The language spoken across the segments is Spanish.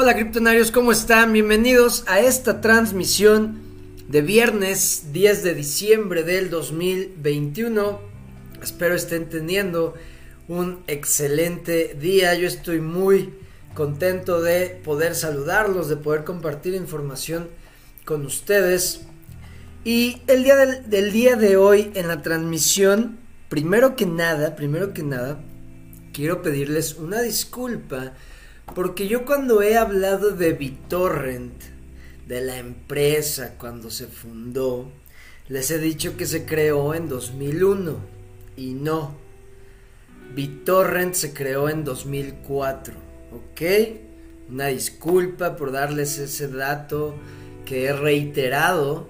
Hola criptonarios, ¿cómo están? Bienvenidos a esta transmisión de viernes 10 de diciembre del 2021. Espero estén teniendo un excelente día. Yo estoy muy contento de poder saludarlos, de poder compartir información con ustedes. Y el día del, del día de hoy en la transmisión, primero que nada, primero que nada, quiero pedirles una disculpa porque yo cuando he hablado de BitTorrent, de la empresa cuando se fundó, les he dicho que se creó en 2001 y no. BitTorrent se creó en 2004, ¿ok? Una disculpa por darles ese dato que he reiterado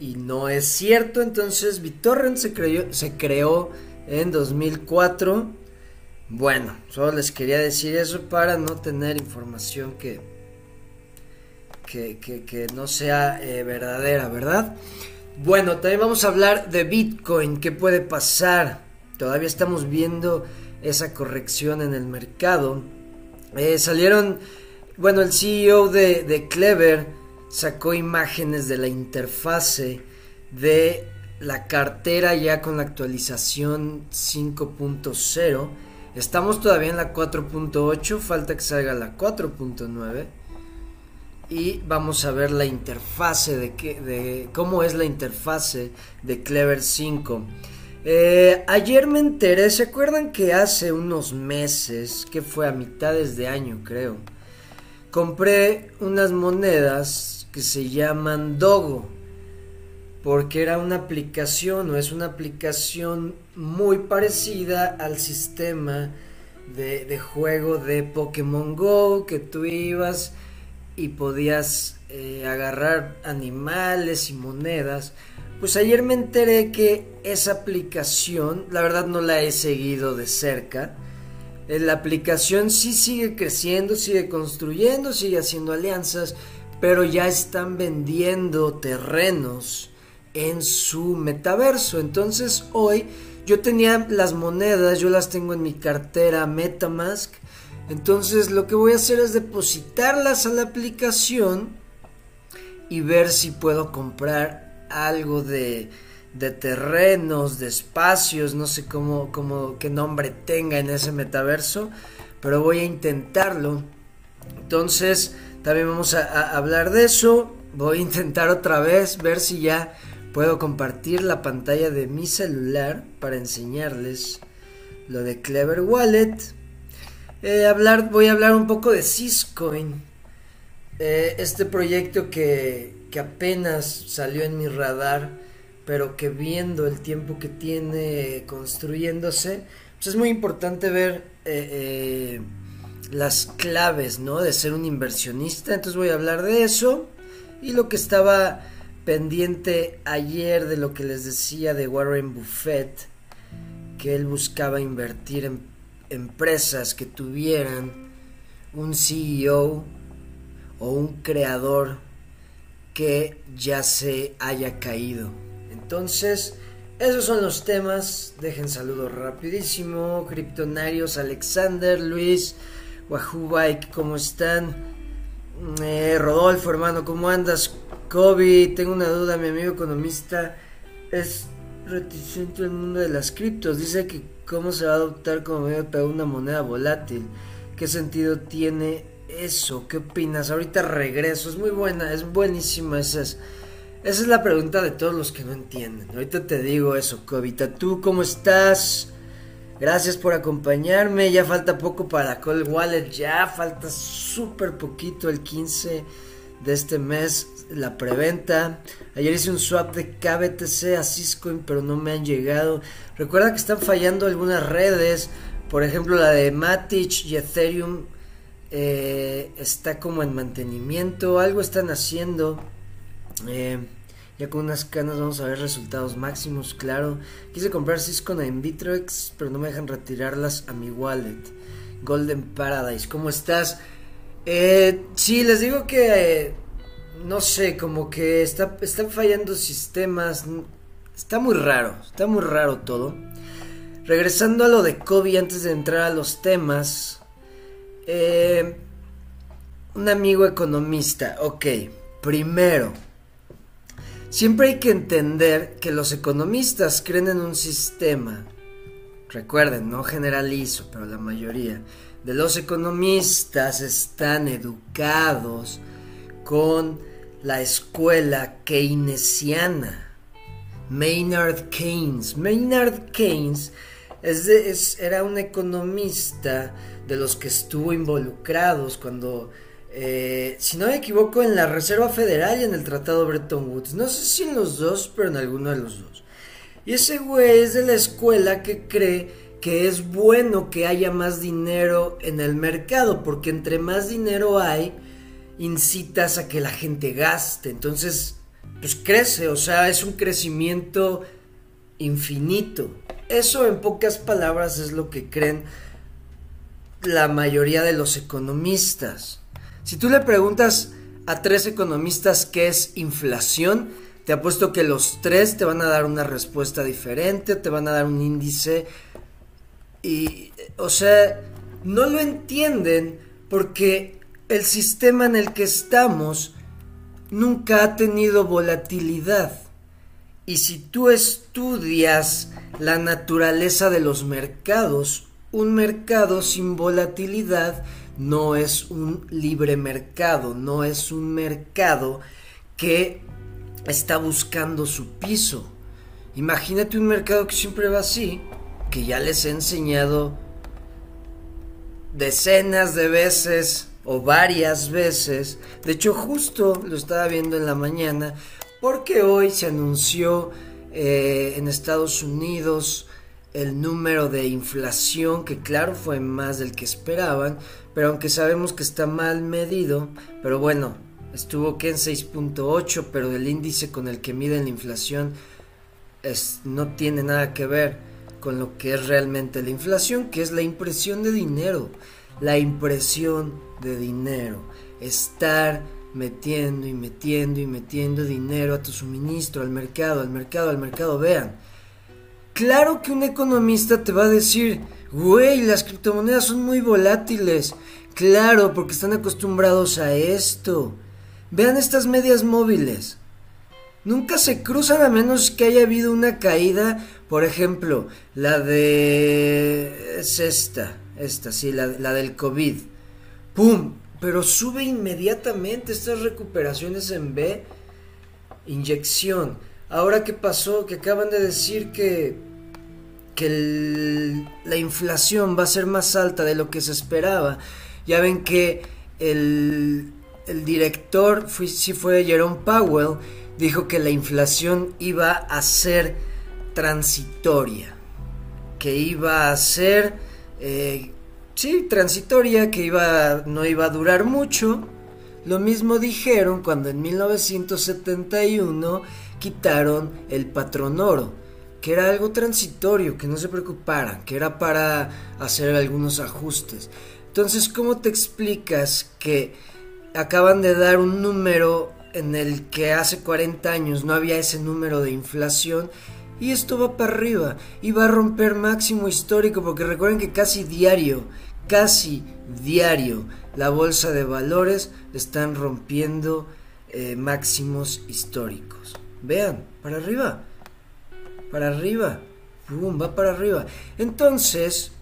y no es cierto. Entonces BitTorrent se creó, se creó en 2004 bueno, solo les quería decir eso para no tener información que, que, no sea eh, verdadera, ¿verdad? Bueno, también vamos a hablar de Bitcoin, qué puede pasar. Todavía estamos viendo esa corrección en el mercado. Eh, salieron, bueno, el CEO de, de Clever sacó imágenes de la interfase de la cartera ya con la actualización 5.0 Estamos todavía en la 4.8, falta que salga la 4.9 y vamos a ver la interfase de, que, de cómo es la interfase de Clever 5. Eh, ayer me enteré, ¿se acuerdan que hace unos meses, que fue a mitades de año creo, compré unas monedas que se llaman Dogo? Porque era una aplicación o es una aplicación muy parecida al sistema de, juego de Pokémon Go que tú ibas y podías eh, agarrar animales y monedas. Pues ayer me enteré que esa aplicación, la verdad no la he seguido de cerca, eh, la aplicación sí sigue creciendo, sigue construyendo, sigue haciendo alianzas, pero ya están vendiendo terrenos en su metaverso. Entonces hoy yo tenía las monedas, yo las tengo en mi cartera Metamask. Entonces lo que voy a hacer es depositarlas a la aplicación y ver si puedo comprar algo de, de terrenos, de espacios, no sé cómo, cómo, qué nombre tenga en ese metaverso, pero voy a intentarlo. Entonces también vamos a hablar de eso. Voy a intentar otra vez ver si ya Puedo compartir la pantalla de mi celular para enseñarles lo de Clever Wallet. Eh, hablar, voy a hablar un poco de Syscoin. Eh, este proyecto que, que, apenas salió en mi radar, pero que viendo el tiempo que tiene construyéndose, pues es muy importante ver eh, las claves ¿no? de ser un inversionista. Entonces voy a hablar de eso y lo que estaba pendiente ayer de lo que les decía de Warren Buffett, que él buscaba invertir en empresas que tuvieran un CEO o un creador que ya se haya caído. Entonces, esos son los temas. Dejen saludos rapidísimo. Kryptonarios, Alexander, Luis, Wahoo Bike, ¿cómo están? Eh, Rodolfo, hermano, ¿cómo andas? Kobe, tengo una duda, mi amigo economista es reticente al mundo de las criptos. Dice que cómo se va a adoptar como medio para una moneda volátil. ¿Qué sentido tiene eso? ¿Qué opinas? Ahorita regreso, es muy buena, es buenísima esa es, esa es la pregunta de todos los que no entienden. Ahorita te digo eso, Cobita. ¿Tú cómo estás? Gracias por acompañarme. Ya falta poco para Cold Wallet. Ya falta súper poquito, el 15 de este mes la preventa. Ayer hice un swap de KBTC a Cisco, pero no me han llegado. Recuerda que están fallando algunas redes. Por ejemplo, la de Matic y Ethereum eh, está como en mantenimiento. Algo están haciendo. Eh, ya con unas canas vamos a ver resultados máximos, claro. Quise comprar Cisco en Bittrex, pero no me dejan retirarlas a mi wallet. Golden Paradise, ¿cómo estás? Eh, sí, les digo que no sé, como que está, están fallando sistemas. Está muy raro, está muy raro todo. Regresando a lo de Kobe antes de entrar a los temas. Eh, un amigo economista. Ok, primero, siempre hay que entender que los economistas creen en un sistema. Recuerden, no generalizo, pero la mayoría de los economistas están educados con la escuela keynesiana. Maynard Keynes. Maynard Keynes es era un economista de los que estuvo involucrados cuando, eh, si no me equivoco, en la Reserva Federal y en el Tratado Bretton Woods. No sé si en los dos, pero en alguno de los dos. Y ese güey es de la escuela que cree que es bueno que haya más dinero en el mercado, porque entre más dinero hay, incitas a que la gente gaste. Entonces, pues crece, o sea, es un crecimiento infinito. Eso en pocas palabras es lo que creen la mayoría de los economistas. Si tú le preguntas a tres economistas qué es inflación, te apuesto que los tres te van a dar una respuesta diferente, te van a dar un índice y, o sea, no lo entienden porque el sistema en el que estamos nunca ha tenido volatilidad. Y si tú estudias la naturaleza de los mercados, un mercado sin volatilidad no es un libre mercado, no es un mercado que está buscando su piso. Imagínate un mercado que siempre va así, que ya les he enseñado decenas de veces o varias veces. De hecho, justo lo estaba viendo en la mañana porque hoy se anunció eh, en Estados Unidos el número de inflación, que claro fue más del que esperaban, pero aunque sabemos que está mal medido, pero bueno, estuvo que en 6.8, pero el índice con el que miden la inflación es, no tiene nada que ver con lo que es realmente la inflación, que es la impresión de dinero la impresión de dinero, estar metiendo y metiendo y metiendo dinero a tu suministro, al mercado, al mercado, al mercado. Vean, claro que un economista te va a decir, güey, las criptomonedas son muy volátiles. Claro, porque están acostumbrados a esto. Vean estas medias móviles. Nunca se cruzan a menos que haya habido una caída. Por ejemplo, la de... es esta esta, sí, la, del COVID. ¡Pum! Pero sube inmediatamente estas recuperaciones en B. Inyección. Ahora, ¿qué pasó? Que acaban de decir que, que la inflación va a ser más alta de lo que se esperaba. Ya ven que el, el director, sí fue Jerome Powell, dijo que la inflación iba a ser transitoria. Que iba a ser eh, sí, transitoria, que iba, no iba a durar mucho. Lo mismo dijeron cuando en 1971 quitaron el patrón oro, que era algo transitorio, que no se preocuparan, que era para hacer algunos ajustes. Entonces, ¿cómo te explicas que acaban de dar un número en el que hace 40 años no había ese número de inflación y esto va para arriba y va a romper máximo histórico porque recuerden que casi diario, casi diario, la bolsa de valores están rompiendo eh, máximos históricos. Vean, para arriba, para arriba, va para arriba. Entonces,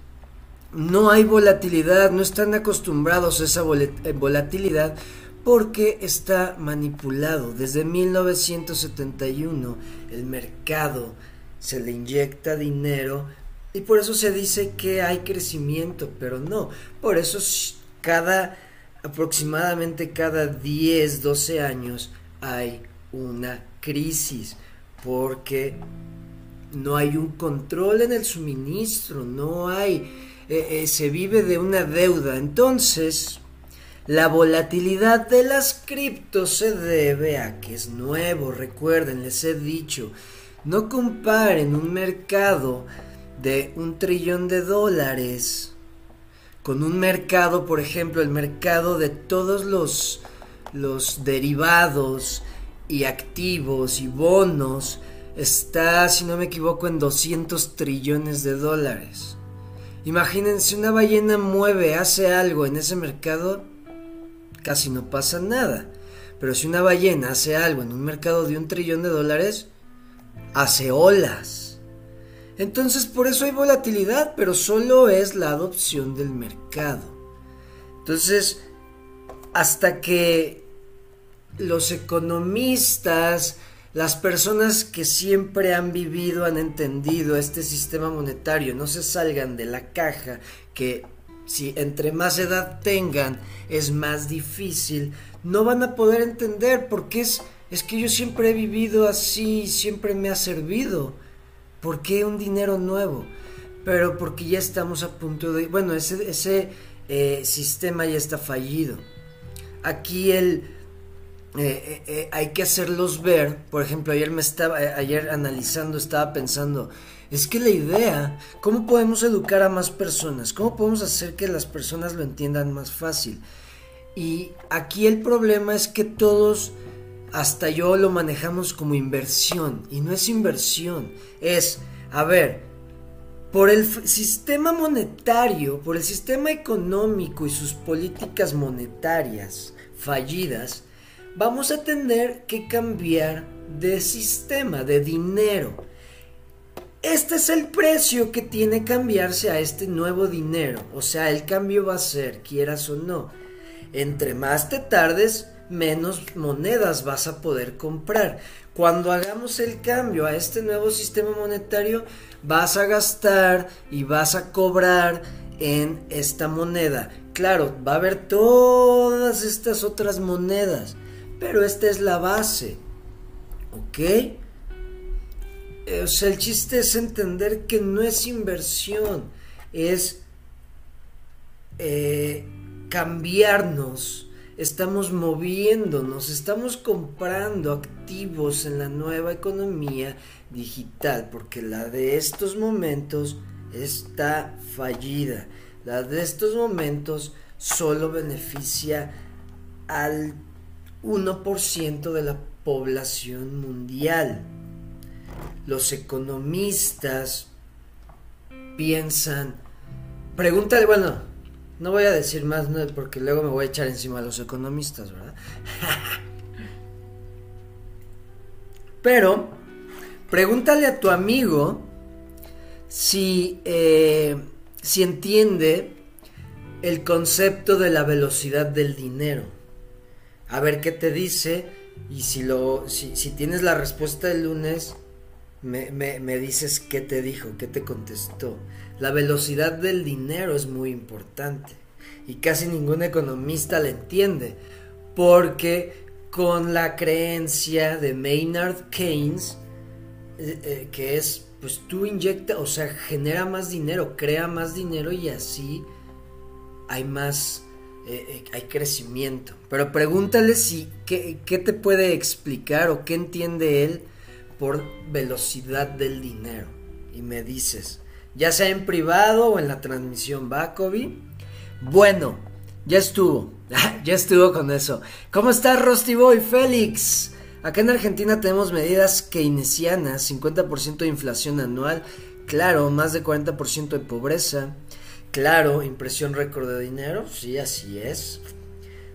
no hay volatilidad, no están acostumbrados a esa eh, volatilidad porque está manipulado. Desde 1971 el mercado se le inyecta dinero y por eso se dice que hay crecimiento, pero no. Por eso cada aproximadamente cada 10, 12 años hay una crisis porque no hay un control en el suministro, no hay, eh, eh, se vive de una deuda. Entonces, la volatilidad de las criptos se debe a que es nuevo, recuerden, les he dicho, no comparen un mercado de un trillón de dólares con un mercado, por ejemplo, el mercado de todos los, los derivados y activos y bonos está, si no me equivoco, en 200 trillones de dólares. Imagínense, una ballena mueve, hace algo en ese mercado, casi no pasa nada. Pero si una ballena hace algo en un mercado de un trillón de dólares, hace olas. Entonces por eso hay volatilidad, pero solo es la adopción del mercado. Entonces, hasta que los economistas, las personas que siempre han vivido, han entendido este sistema monetario, no se salgan de la caja, que si entre más edad tengan es más difícil, no van a poder entender porque es, es que yo siempre he vivido así, siempre me ha servido. ¿Por qué un dinero nuevo? Pero porque ya estamos a punto de... Bueno, ese, ese eh, sistema ya está fallido. Aquí el... Eh, eh, hay que hacerlos ver. Por ejemplo, ayer me estaba, ayer analizando, estaba pensando, es que la idea, ¿cómo podemos educar a más personas? ¿Cómo podemos hacer que las personas lo entiendan más fácil? Y aquí el problema es que todos, hasta yo lo manejamos como inversión. Y no es inversión, es, a ver, por el sistema monetario, por el sistema económico y sus políticas monetarias fallidas, vamos a tener que cambiar de sistema, de dinero. Este es el precio que tiene cambiarse a este nuevo dinero. O sea, el cambio va a ser, quieras o no. Entre más te tardes, menos monedas vas a poder comprar. Cuando hagamos el cambio a este nuevo sistema monetario, vas a gastar y vas a cobrar en esta moneda. Claro, va a haber todas estas otras monedas, pero esta es la base. ¿Ok? Eh, o sea, el chiste es entender que no es inversión, es eh, cambiarnos, estamos moviéndonos, estamos comprando activos en la nueva economía digital, porque la de estos momentos está fallida, la de estos momentos solo beneficia al 1% de la población mundial los economistas piensan, pregúntale, bueno, no voy a decir más porque luego me voy a echar encima a los economistas, ¿verdad? Pero, pregúntale a tu amigo si, eh, si entiende el concepto de la velocidad del dinero. A ver qué te dice y si, lo, si tienes la respuesta el lunes, me, dices qué te dijo, qué te contestó. La velocidad del dinero es muy importante y casi ningún economista la entiende porque con la creencia de Maynard Keynes, eh, eh, que es, pues tú inyecta, o sea, genera más dinero, crea más dinero y así hay más, eh, hay crecimiento. Pero pregúntale si, ¿qué, ¿qué te puede explicar o qué entiende él por velocidad del dinero. Y me dices, ya sea en privado o en la transmisión, ¿va, Bueno, ya estuvo, ya estuvo con eso. ¿Cómo estás, Rusty Boy Félix? Acá en Argentina tenemos medidas keynesianas, 50% de inflación anual, claro, más de 40% de pobreza, claro, impresión récord de dinero, sí, así es.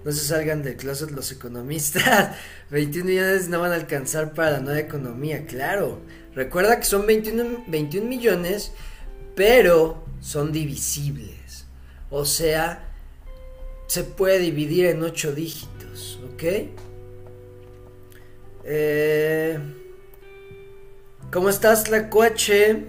No se salgan del closet los economistas. 21 millones no van a alcanzar para la nueva economía, claro. Recuerda que son 21, 21 millones, pero son divisibles. O sea, se puede dividir en 8 dígitos, ¿ok? Eh, ¿Cómo estás, la coche?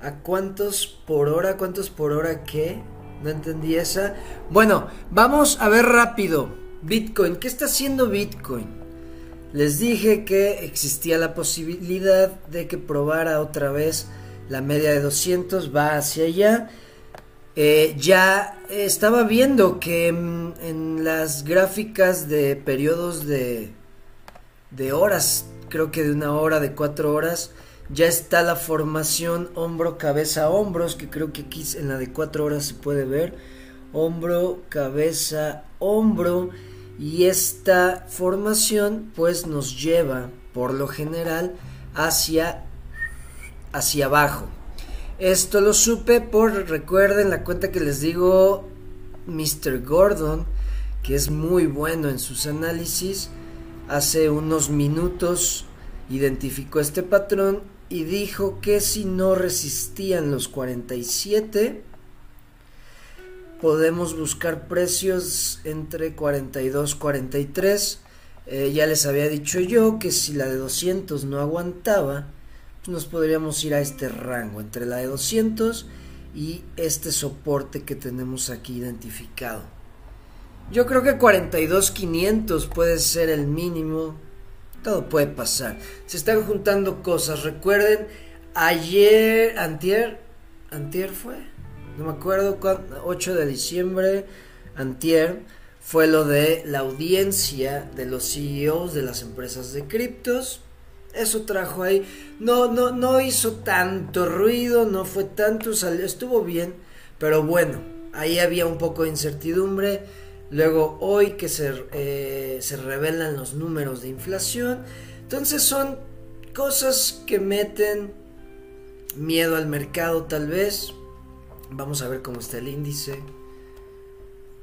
¿A cuántos por hora? ¿Cuántos por hora qué? No entendí esa. Bueno, vamos a ver rápido. Bitcoin. ¿Qué está haciendo Bitcoin? Les dije que existía la posibilidad de que probara otra vez la media de 200. Va hacia allá. Eh, ya estaba viendo que en, en las gráficas de periodos de, de horas, creo que de una hora, de cuatro horas, ya está la formación hombro, cabeza, hombros, que creo que aquí en la de cuatro horas se puede ver. Hombro, cabeza, hombro. Y esta formación pues nos lleva por lo general hacia, hacia abajo. Esto lo supe por, recuerden la cuenta que les digo, Mr. Gordon, que es muy bueno en sus análisis, hace unos minutos identificó este patrón y dijo que si no resistían los 47, podemos buscar precios entre 42 43. Eh, ya les había dicho yo que si la de 200 no aguantaba, pues nos podríamos ir a este rango entre la de 200 y este soporte que tenemos aquí identificado. Yo creo que 42.500 puede ser el mínimo. Todo puede pasar. Se están juntando cosas. Recuerden, ayer, antier, antier fue, no me acuerdo, 8 de diciembre, antier, fue lo de la audiencia de los CEOs de las empresas de criptos. Eso trajo ahí. No, no, no hizo tanto ruido, no fue tanto, salió, estuvo bien, pero bueno, ahí había un poco de incertidumbre Luego hoy que se, eh, se revelan los números de inflación. Entonces son cosas que meten miedo al mercado tal vez. Vamos a ver cómo está el índice.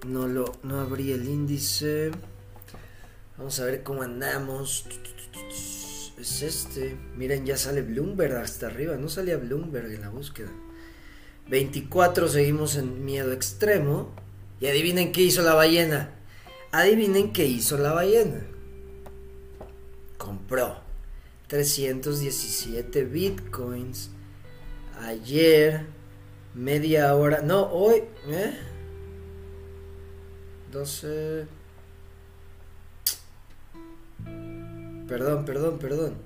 No lo no abrí el índice. Vamos a ver cómo andamos. Es este. Miren, ya sale Bloomberg hasta arriba. No salía Bloomberg en la búsqueda. 24 seguimos en miedo extremo. Y adivinen qué hizo la ballena. Adivinen qué hizo la ballena. Compró 317 bitcoins. Ayer, media hora. No, hoy. ¿eh? 12. Perdón, perdón, perdón.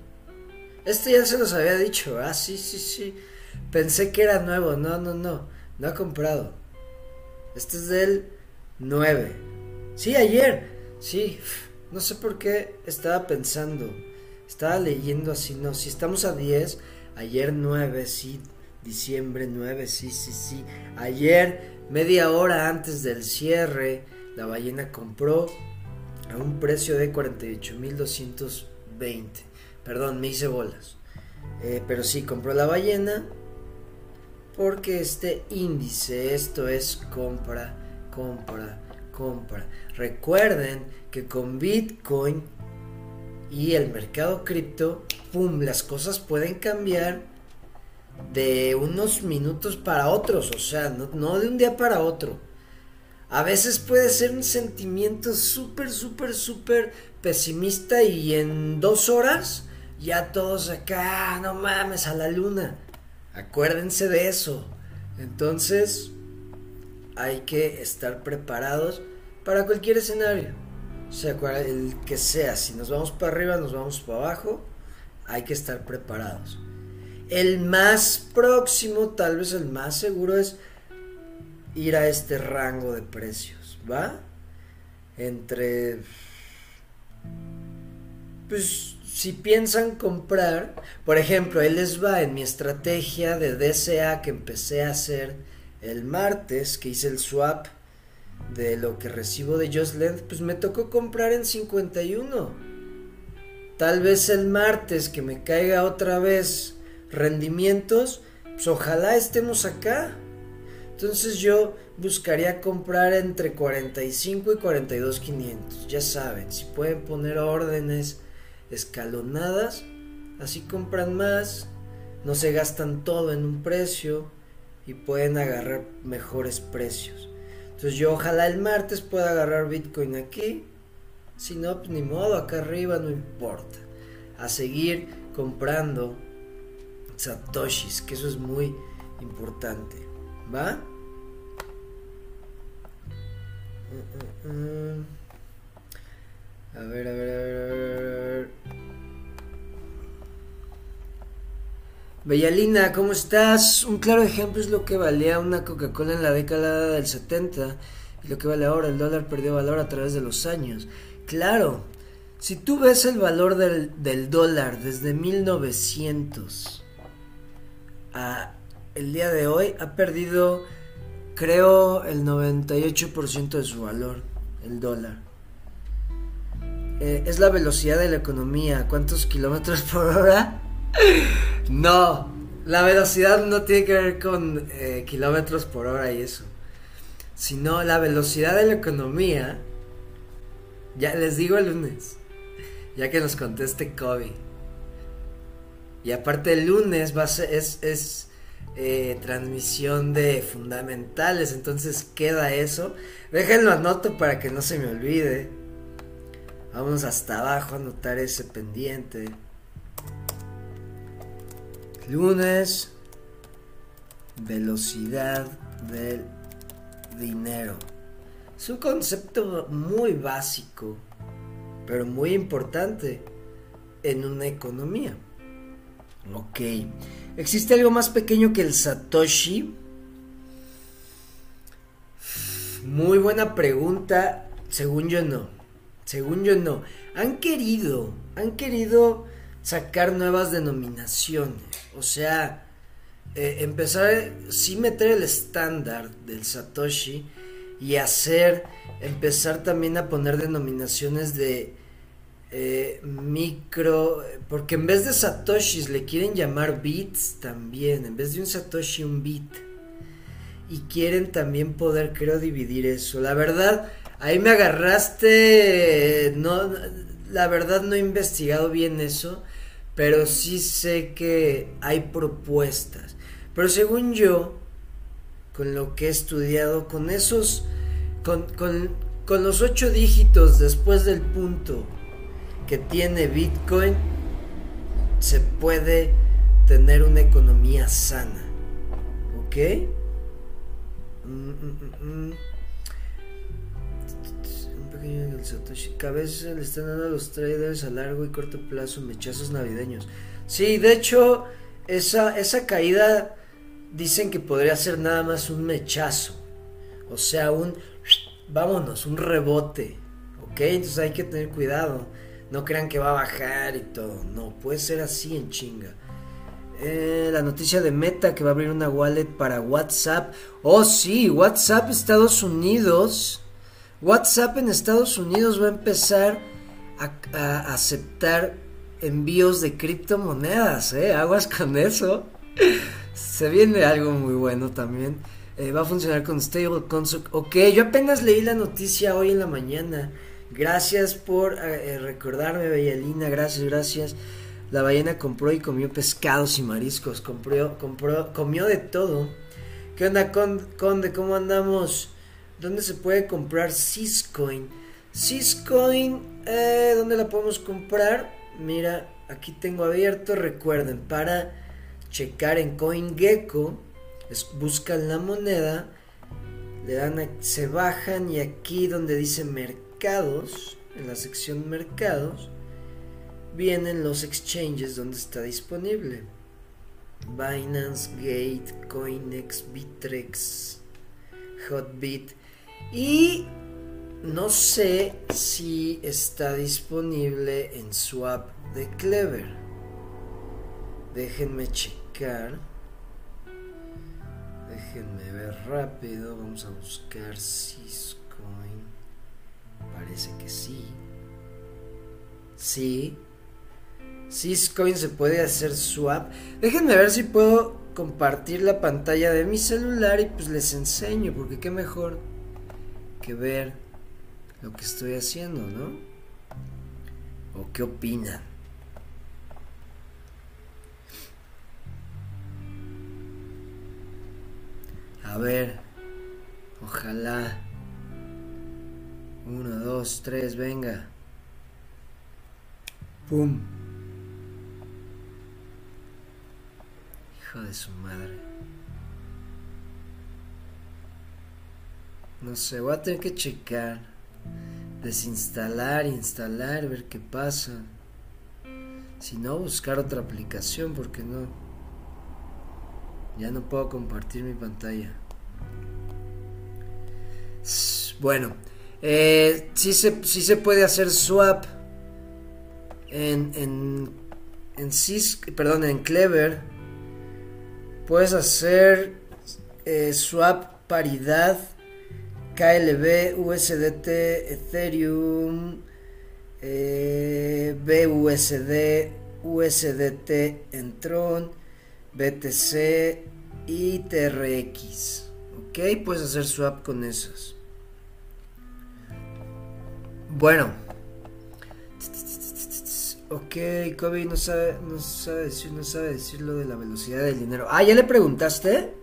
Este ya se los había dicho. Ah, sí, sí, sí. Pensé que era nuevo. No, no, no. No ha comprado. Este es del 9. Sí, ayer. Sí, no sé por qué estaba pensando. Estaba leyendo así, no, si estamos a 10, ayer 9, sí, diciembre 9, sí, sí, sí. Ayer, media hora antes del cierre, la ballena compró a un precio de 48.220. Perdón, me hice bolas. Eh, pero sí, compró la ballena porque este índice, esto es compra, compra, compra. Recuerden que con Bitcoin y el mercado cripto, ¡pum!, las cosas pueden cambiar de unos minutos para otros, o sea, no, no de un día para otro. A veces puede ser un sentimiento súper, súper, súper pesimista y en dos horas ya todos acá, no mames, a la luna. Acuérdense de eso. Entonces, hay que estar preparados para cualquier escenario. O sea, el que sea, si nos vamos para arriba, nos vamos para abajo, hay que estar preparados. El más próximo, tal vez el más seguro, es ir a este rango de precios, ¿va? Entre... Pues si piensan comprar, por ejemplo, él les va en mi estrategia de DCA que empecé a hacer el martes, que hice el swap de lo que recibo de Just pues me tocó comprar en 51. Tal vez el martes que me caiga otra vez rendimientos, pues ojalá estemos acá. Entonces yo buscaría comprar entre 45 y 42 500. Ya saben, si pueden poner órdenes escalonadas, así compran más, no se gastan todo en un precio y pueden agarrar mejores precios. Entonces yo ojalá el martes pueda agarrar Bitcoin aquí, si no, pues ni modo, acá arriba no importa. A seguir comprando satoshis, que eso es muy importante. ¿Va? Mm, mm, mm. A ver, a ver, a ver, a ver. Bellalina, ¿cómo estás? Un claro ejemplo es lo que valía una Coca-Cola en la década del 70 y lo que vale ahora. El dólar perdió valor a través de los años. Claro, si tú ves el valor del, del dólar desde 1900 a el día de hoy, ha perdido, creo, el 98% de su valor, el dólar. Eh, es la velocidad de la economía. ¿Cuántos kilómetros por hora? no, la velocidad no tiene que ver con eh, kilómetros por hora y eso. Sino la velocidad de la economía Ya les digo el lunes. Ya que nos conteste Kobe. Y aparte el lunes va a ser, es, es eh, transmisión de fundamentales. Entonces queda eso. Déjenlo anoto para que no se me olvide. Vamos hasta abajo a anotar ese pendiente. Lunes. Velocidad del dinero. Es un concepto muy básico, pero muy importante en una economía. Ok. ¿Existe algo más pequeño que el Satoshi? Muy buena pregunta. Según yo no. Según yo no. Han querido, han querido sacar nuevas denominaciones. O sea, eh, empezar, sí meter el estándar del Satoshi y hacer, empezar también a poner denominaciones de eh, micro, porque en vez de satoshis le quieren llamar bits también, en vez de un satoshi un bit. Y quieren también poder, creo, dividir eso. La verdad, ahí me agarraste, no, la verdad no he investigado bien eso, pero sí sé que hay propuestas. Pero según yo, con lo que he estudiado, con esos, con, con, con los ocho dígitos después del punto, que tiene Bitcoin, se puede tener una economía sana. ¿Ok? Mm, mm, mm, pequeño Satoshi. Que a veces le están dando a los traders a largo y corto plazo mechazos navideños. Sí, de hecho, esa, esa caída dicen que podría ser nada más un mechazo. O sea, un vámonos, un rebote. ¿Ok? Entonces hay que tener cuidado. No crean que va a bajar y todo. No, puede ser así en chinga. Eh, la noticia de Meta que va a abrir una wallet para WhatsApp. Oh, sí, WhatsApp Estados Unidos. WhatsApp en Estados Unidos va a empezar a, aceptar envíos de criptomonedas, ¿eh? Aguas con eso. Se viene algo muy bueno también. Eh, va a funcionar con stablecoins. Ok, yo apenas leí la noticia hoy en la mañana. Gracias por eh, eh, recordarme, Bellalina. Gracias, gracias. La ballena compró y comió pescados y mariscos. Compró, compró, comió de todo. ¿Qué onda, Conde? ¿Cómo andamos? ¿Dónde se puede comprar Syscoin? Syscoin, eh, ¿dónde la podemos comprar? Mira, aquí tengo abierto. Recuerden, para checar en CoinGecko, buscan la moneda, le dan, se bajan y aquí donde dice mercado en la sección mercados, vienen los exchanges donde está disponible. Binance, Gate, Coinex, Bitrex, Hotbit y no sé si está disponible en Swap de Clever. Déjenme checar. Déjenme ver rápido. Vamos a buscar Cisco. Parece que sí. Sí. Syscoin se puede hacer swap. Déjenme ver si puedo compartir la pantalla de mi celular y pues les enseño, porque qué mejor que ver lo que estoy haciendo, ¿no? ¿O qué opinan? A ver, ojalá. Uno, dos, tres, venga. ¡Pum! Hijo de su madre. No sé, voy a tener que checar. Desinstalar, instalar, ver qué pasa. Si no, buscar otra aplicación, porque no. Ya no puedo compartir mi pantalla. Bueno, eh, sí, se, se puede hacer swap en, en, en perdón, en Clever. Puedes hacer eh, swap paridad KLB, USDT, Ethereum, eh, BUSD, USDT en Tron, BTC y TRX. Ok, puedes hacer swap con esos. Bueno, Ok, Kobe no sabe, no sabe decir, no sabe decir lo de la velocidad del dinero. Ah, ¿ya le preguntaste?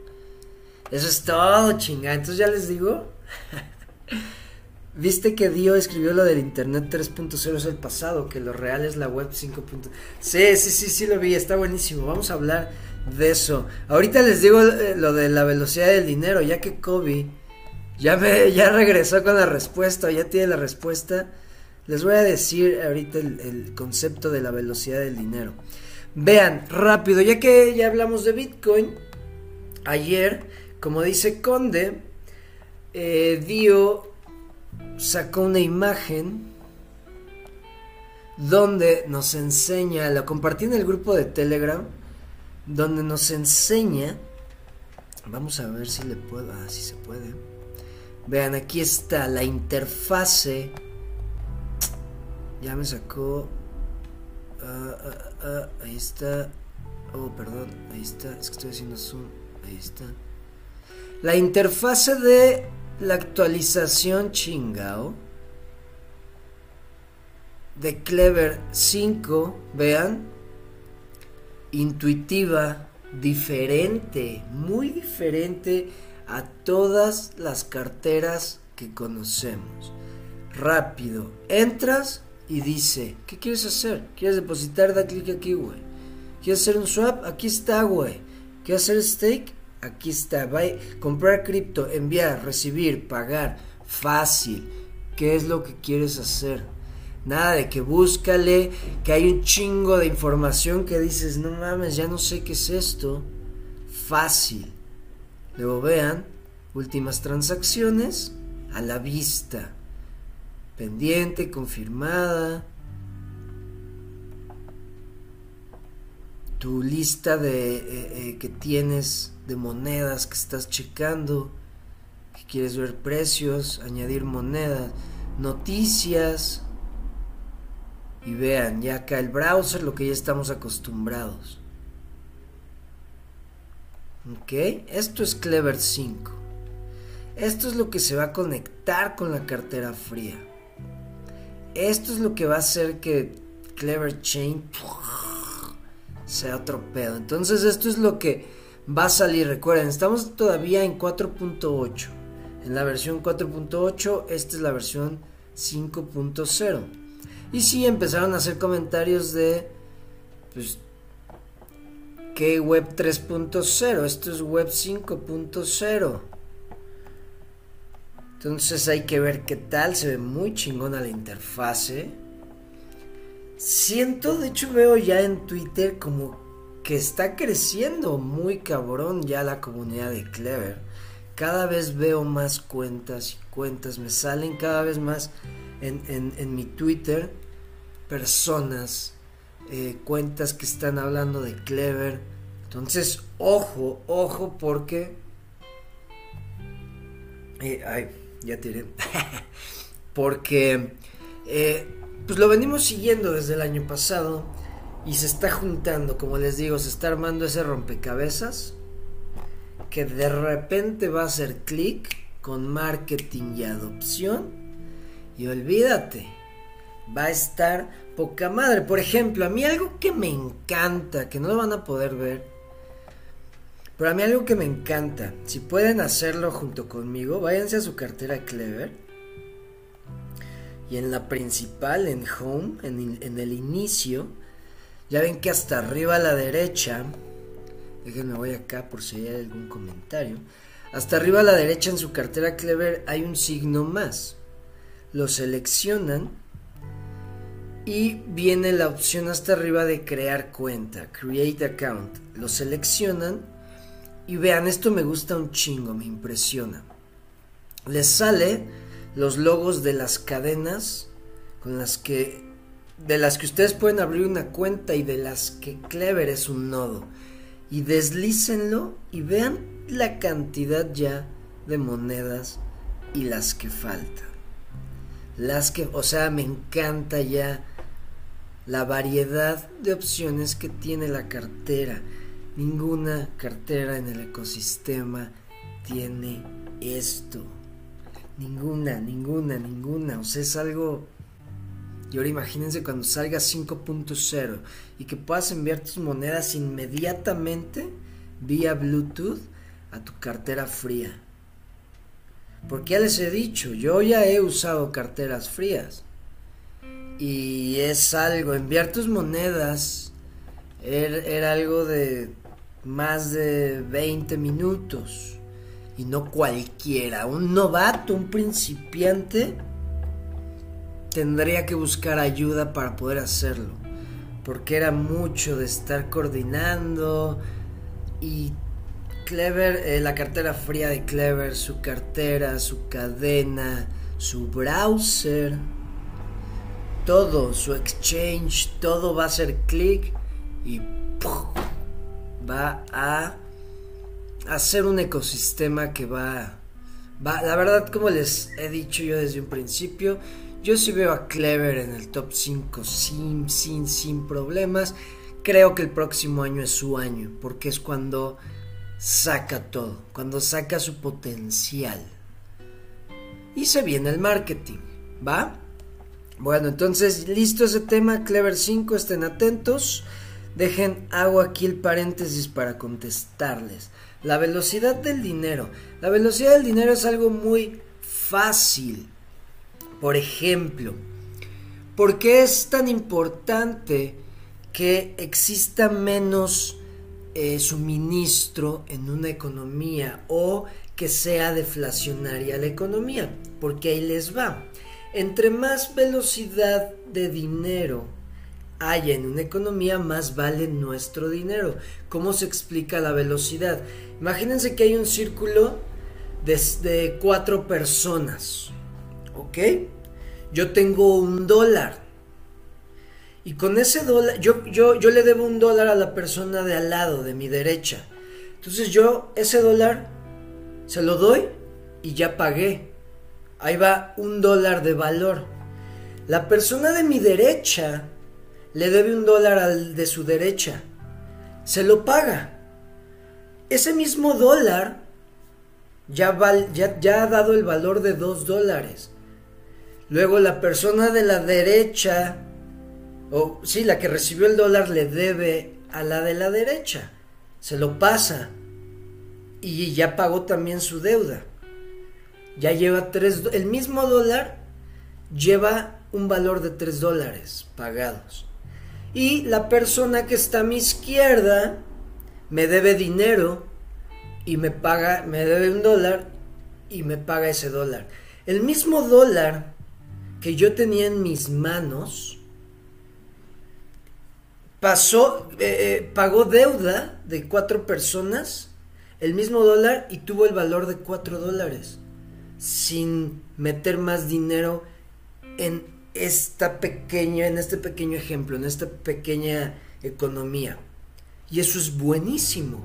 Eso es todo, chinga. Entonces ya les digo. ¿Viste que Dio escribió lo del Internet 3.0 es el pasado, que lo real es la web 5. Sí, sí, sí, sí lo vi, está buenísimo. Vamos a hablar de eso. Ahorita les digo eh, lo de la velocidad del dinero, ya que Kobe ya me ya regresó con la respuesta, ya tiene la respuesta. Les voy a decir ahorita el concepto de la velocidad del dinero. Vean, rápido, ya que ya hablamos de Bitcoin, ayer, como dice Conde, eh, Dio sacó una imagen donde nos enseña, la compartí en el grupo de Telegram, donde nos enseña, vamos a ver si le puedo, ah, si se puede. Vean, aquí está la interfase. Ya me sacó. Ah, ah, ah, ahí está. Oh, perdón, ahí está. Es que estoy haciendo zoom. Ahí está. La interfase de la actualización chingao de Clever 5, vean, intuitiva, diferente, muy diferente a todas las carteras que conocemos. Rápido, entras y dice, ¿qué quieres hacer? ¿Quieres depositar? Da clic aquí, güey. ¿Quieres hacer un swap? Aquí está, güey. ¿Quieres hacer stake? Aquí está, comprar cripto, enviar, recibir, pagar, fácil. ¿Qué es lo que quieres hacer? Nada de que búscale, que hay un chingo de información que dices, no mames, ya no sé qué es esto. Fácil. Luego vean, últimas transacciones a la vista. Pendiente, confirmada. Tu lista de eh, eh, que tienes de monedas que estás checando, que quieres ver precios, añadir monedas, noticias. Y vean, ya acá el browser, lo que ya estamos acostumbrados. Ok, esto es Clever 5. Esto es lo que se va a conectar con la cartera fría. Esto es lo que va a hacer que Clever Chain sea otro pedo. Entonces esto es lo que va a salir. Recuerden, estamos todavía en 4.8. En la versión 4.8, esta es la versión 5.0. Y sí, empezaron a hacer comentarios de, pues, que web 3.0, esto es web 5.0. Entonces hay que ver qué tal, se ve muy chingona la interfase. Siento, de hecho veo ya en Twitter como que está creciendo muy cabrón ya la comunidad de Clever. Cada vez veo más cuentas y cuentas, me salen cada vez más en, mi Twitter personas, eh, cuentas que están hablando de Clever. Entonces, ojo, ojo, porque... Eh, ay, ya tiré. porque... Eh, pues lo venimos siguiendo desde el año pasado y se está juntando, como les digo, se está armando ese rompecabezas que de repente va a hacer clic con marketing y adopción y olvídate, va a estar poca madre. Por ejemplo, a mí algo que me encanta, que no lo van a poder ver, pero a mí algo que me encanta, si pueden hacerlo junto conmigo, váyanse a su cartera Clever y en la principal, en Home, en, en el inicio, ya ven que hasta arriba a la derecha, déjenme voy acá por si hay algún comentario. Hasta arriba a la derecha en su cartera Clever hay un signo más. Lo seleccionan y viene la opción hasta arriba de crear cuenta, create account. Lo seleccionan y vean, esto me gusta un chingo, me impresiona. Les sale los logos de las cadenas con las que de las que ustedes pueden abrir una cuenta y de las que Clever es un nodo. Y deslícenlo y vean la cantidad ya de monedas y las que faltan. Las que, o sea, me encanta ya la variedad de opciones que tiene la cartera. Ninguna cartera en el ecosistema tiene esto. Ninguna, ninguna, ninguna. O sea, es algo Y ahora imagínense cuando salga 5.0 y que puedas enviar tus monedas inmediatamente vía Bluetooth a tu cartera fría. Porque ya les he dicho, yo ya he usado carteras frías. Y es algo, enviar tus monedas era, era algo de más de 20 minutos. Y no cualquiera, un novato, un principiante tendría que buscar ayuda para poder hacerlo, porque era mucho de estar coordinando y Clever, eh, la cartera fría de Clever, su cartera, su cadena, su browser, todo, su exchange, todo va a ser clic y va a hacer un ecosistema que va, va, la verdad como les he dicho yo desde un principio, yo sí veo a Clever en el top 5 sin, sin, sin problemas. Creo que el próximo año es su año, porque es cuando saca todo, cuando saca su potencial. Y se viene el marketing, ¿va? Bueno, entonces, listo ese tema, Clever 5, estén atentos. Dejen, hago aquí el paréntesis para contestarles. La velocidad del dinero. La velocidad del dinero es algo muy fácil. Por ejemplo, ¿por qué es tan importante que exista menos eh, suministro en una economía o que sea deflacionaria la economía? Porque ahí les va. Entre más velocidad de dinero haya en una economía, más vale nuestro dinero. ¿Cómo se explica la velocidad? Imagínense que hay un círculo de, de cuatro personas. ¿Ok? Yo tengo un dólar. Y con ese dólar, yo, yo, yo le debo un dólar a la persona de al lado, de mi derecha. Entonces yo ese dólar se lo doy y ya pagué. Ahí va un dólar de valor. La persona de mi derecha le debe un dólar al de su derecha. Se lo paga. Ese mismo dólar ya, ya, ya ha dado el valor de dos dólares. Luego la persona de la derecha, o sí, la que recibió el dólar le debe a la de la derecha. Se lo pasa. Y ya pagó también su deuda. Ya lleva tres, el mismo dólar lleva un valor de tres dólares pagados. Y la persona que está a mi izquierda me debe dinero y me paga, me debe un dólar y me paga ese dólar. El mismo dólar que yo tenía en mis manos, pasó, eh, eh, pagó deuda de cuatro personas, el mismo dólar y tuvo el valor de cuatro dólares, sin meter más dinero en esta pequeña, en este pequeño ejemplo, en esta pequeña economía. Y eso es buenísimo.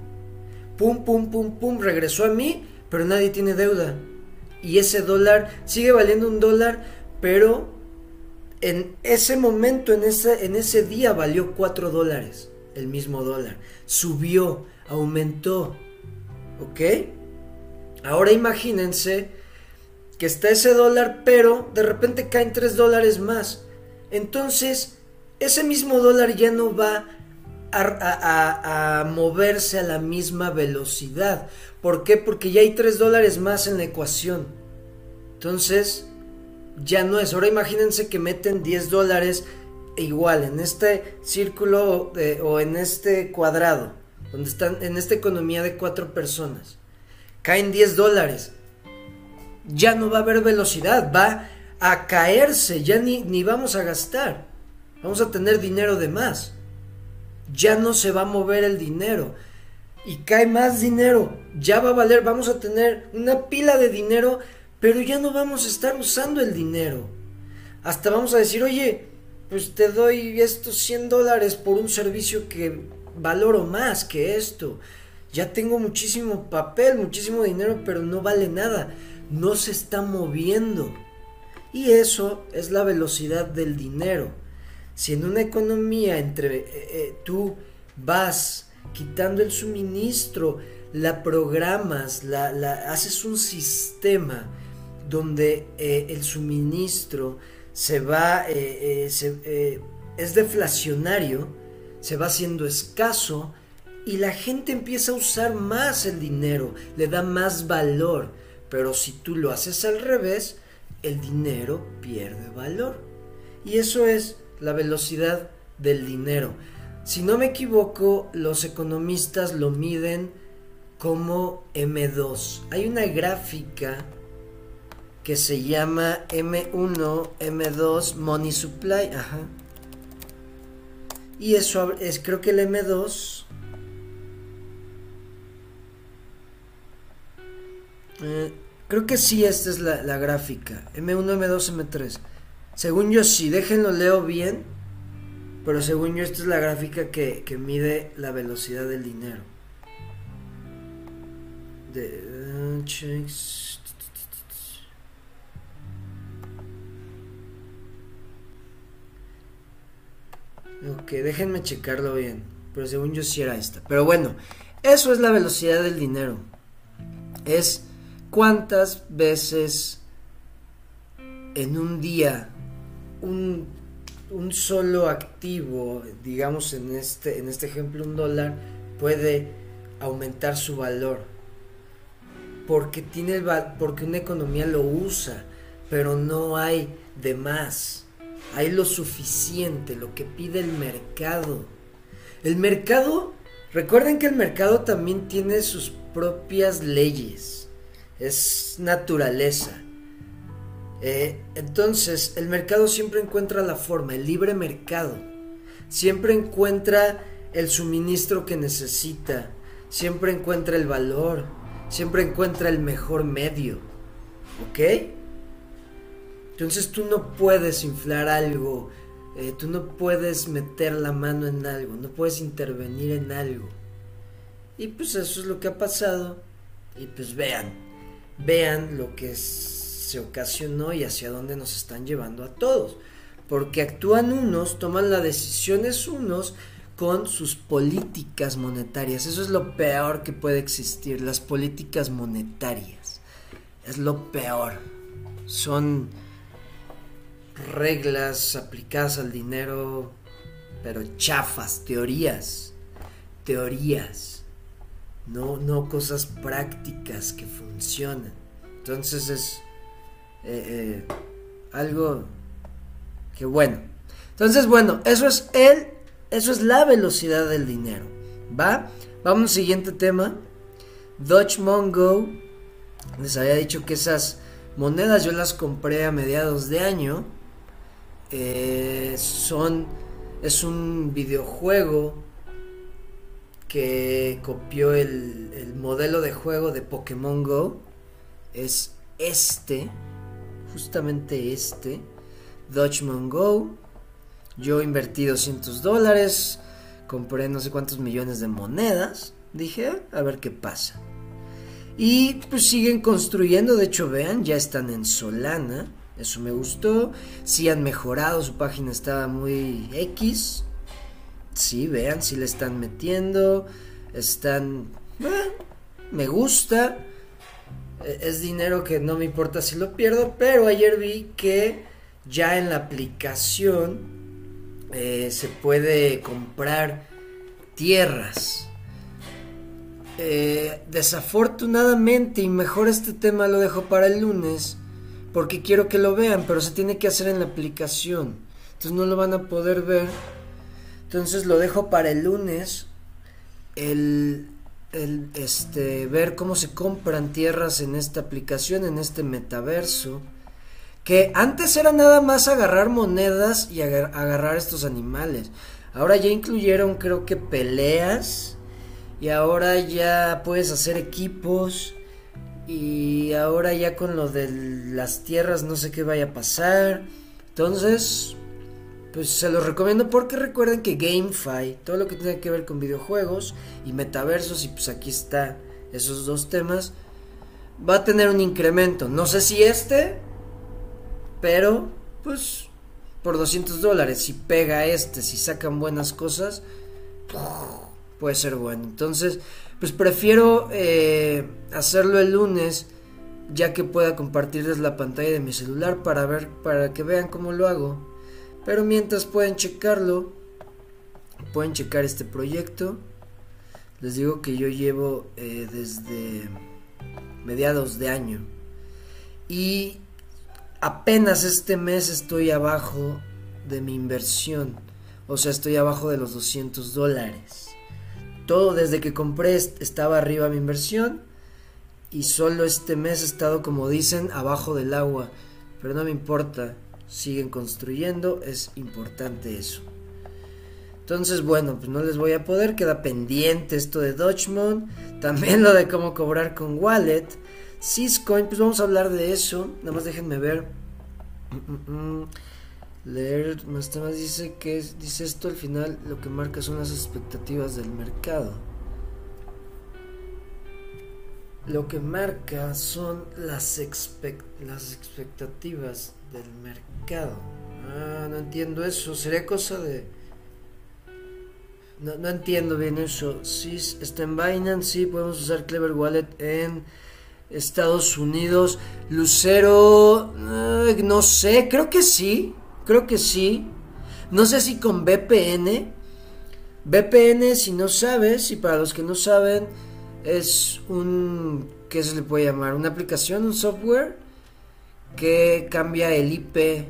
Pum, pum, pum, pum, regresó a mí, pero nadie tiene deuda. Y ese dólar sigue valiendo un dólar, pero en ese momento, en ese, en ese día valió 4 dólares, el mismo dólar. Subió, aumentó. ¿Ok? Ahora imagínense que está ese dólar, pero de repente caen 3 dólares más. Entonces, ese mismo dólar ya no va a, a, moverse a la misma velocidad. ¿Por qué? Porque ya hay 3 dólares más en la ecuación. Entonces, ya no es. Ahora imagínense que meten 10 dólares igual en este círculo o en este cuadrado, donde están en esta economía de cuatro personas. Caen 10 dólares. Ya no va a haber velocidad, va a caerse, ya ni, ni vamos a gastar. Vamos a tener dinero de más. Ya no se va a mover el dinero. Y cae más dinero. Ya va a valer, vamos a tener una pila de dinero pero ya no vamos a estar usando el dinero. Hasta vamos a decir, oye, pues te doy estos 100 dólares por un servicio que valoro más que esto. Ya tengo muchísimo papel, muchísimo dinero, pero no vale nada. No se está moviendo. Y eso es la velocidad del dinero. Si en una economía entre eh, eh, tú vas quitando el suministro, la programas, la, la haces un sistema donde eh, el suministro se va, eh, eh, es deflacionario, se va haciendo escaso y la gente empieza a usar más el dinero, le da más valor. Pero si tú lo haces al revés, el dinero pierde valor. Y eso es la velocidad del dinero. Si no me equivoco, los economistas lo miden como M2. Hay una gráfica que se llama M1, M2, Money Supply, ajá. Y eso es, creo que el M2 eh, creo que sí, esta es la, la, gráfica. M1, M2, M3. Según yo sí, déjenlo leo bien. Pero según yo esta es la gráfica que, que mide la velocidad del dinero. De, uh, Ok, déjenme checarlo bien. Pero según yo sí era esta. Pero bueno, eso es la velocidad del dinero. Es cuántas veces en un día un, un solo activo, digamos en este, en este ejemplo un dólar, puede aumentar su valor. Porque, tiene, porque una economía lo usa, pero no hay de más. Hay lo suficiente, lo que pide el mercado. El mercado, recuerden que el mercado también tiene sus propias leyes. Es naturaleza. Eh, entonces, el mercado siempre encuentra la forma, el libre mercado. Siempre encuentra el suministro que necesita. Siempre encuentra el valor. Siempre encuentra el mejor medio. ¿Ok? Entonces tú no puedes inflar algo, eh, tú no puedes meter la mano en algo, no puedes intervenir en algo. Y pues eso es lo que ha pasado. Y pues vean, vean lo que se ocasionó y hacia dónde nos están llevando a todos. Porque actúan unos, toman las decisiones unos con sus políticas monetarias. Eso es lo peor que puede existir, las políticas monetarias. Es lo peor. Son reglas aplicadas al dinero, pero chafas, teorías, teorías, no, no cosas prácticas que funcionan. Entonces es eh, eh, algo que bueno. Entonces, bueno, eso es el, eso es la velocidad del dinero. ¿Va? Vamos al siguiente tema. Dutch Mongo. Les había dicho que esas monedas yo las compré a mediados de año eh, son es un videojuego que copió el, modelo de juego de Pokémon Go. Es este justamente este Dodgemon Go. Yo invertí 200 dólares compré no sé cuántos millones de monedas. Dije a ver qué pasa y pues siguen construyendo. De hecho vean ya están en Solana eso me gustó. Si han mejorado, su página estaba muy X. Sí, vean, si le están metiendo. Están... Me gusta. E, es dinero que no me importa si lo pierdo. Pero ayer vi que ya en la aplicación eh, se puede comprar tierras. Eh, desafortunadamente, y mejor este tema lo dejo para el lunes porque quiero que lo vean, pero se tiene que hacer en la aplicación. Entonces no lo van a poder ver. Entonces lo dejo para el lunes. El, el este, ver cómo se compran tierras en esta aplicación, en este metaverso. Que antes era nada más agarrar monedas y agarrar estos animales. Ahora ya incluyeron creo que peleas. Y ahora ya puedes hacer equipos y ahora ya con lo de las tierras no sé qué vaya a pasar. Entonces, pues se los recomiendo porque recuerden que GameFi, todo lo que tiene que ver con videojuegos y metaversos, y pues aquí está esos dos temas, va a tener un incremento. No sé si este, pero pues por 200 dólares, si pega este, si sacan buenas cosas, puede ser bueno. Entonces, pues prefiero eh, hacerlo el lunes ya que pueda compartirles la pantalla de mi celular para ver para que vean cómo lo hago. Pero mientras pueden checarlo, pueden checar este proyecto. Les digo que yo llevo eh, desde mediados de año y apenas este mes estoy abajo de mi inversión. O sea, estoy abajo de los 200 dólares. Todo desde que compré estaba arriba mi inversión y solo este mes he estado, como dicen, abajo del agua. Pero no me importa, siguen construyendo, es importante eso. Entonces, bueno, pues no les voy a poder, queda pendiente esto de Dodgemon, también lo de cómo cobrar con Wallet. Syscoin, pues vamos a hablar de eso, nada más déjenme ver. Mm, mm, mm. Leer más temas dice que dice esto al final lo que marca son las expectativas del mercado. Lo que marca son las, las expectativas del mercado. Ah, no entiendo eso. Sería cosa de... No, no entiendo bien eso. Sí, está en Binance, sí, podemos usar Clever Wallet en Estados Unidos. Lucero, no sé, creo que sí. Creo que sí. No sé si con VPN. VPN, si no sabes, y para los que no saben, es un, ¿qué se le puede llamar? Una aplicación, un software que cambia el IP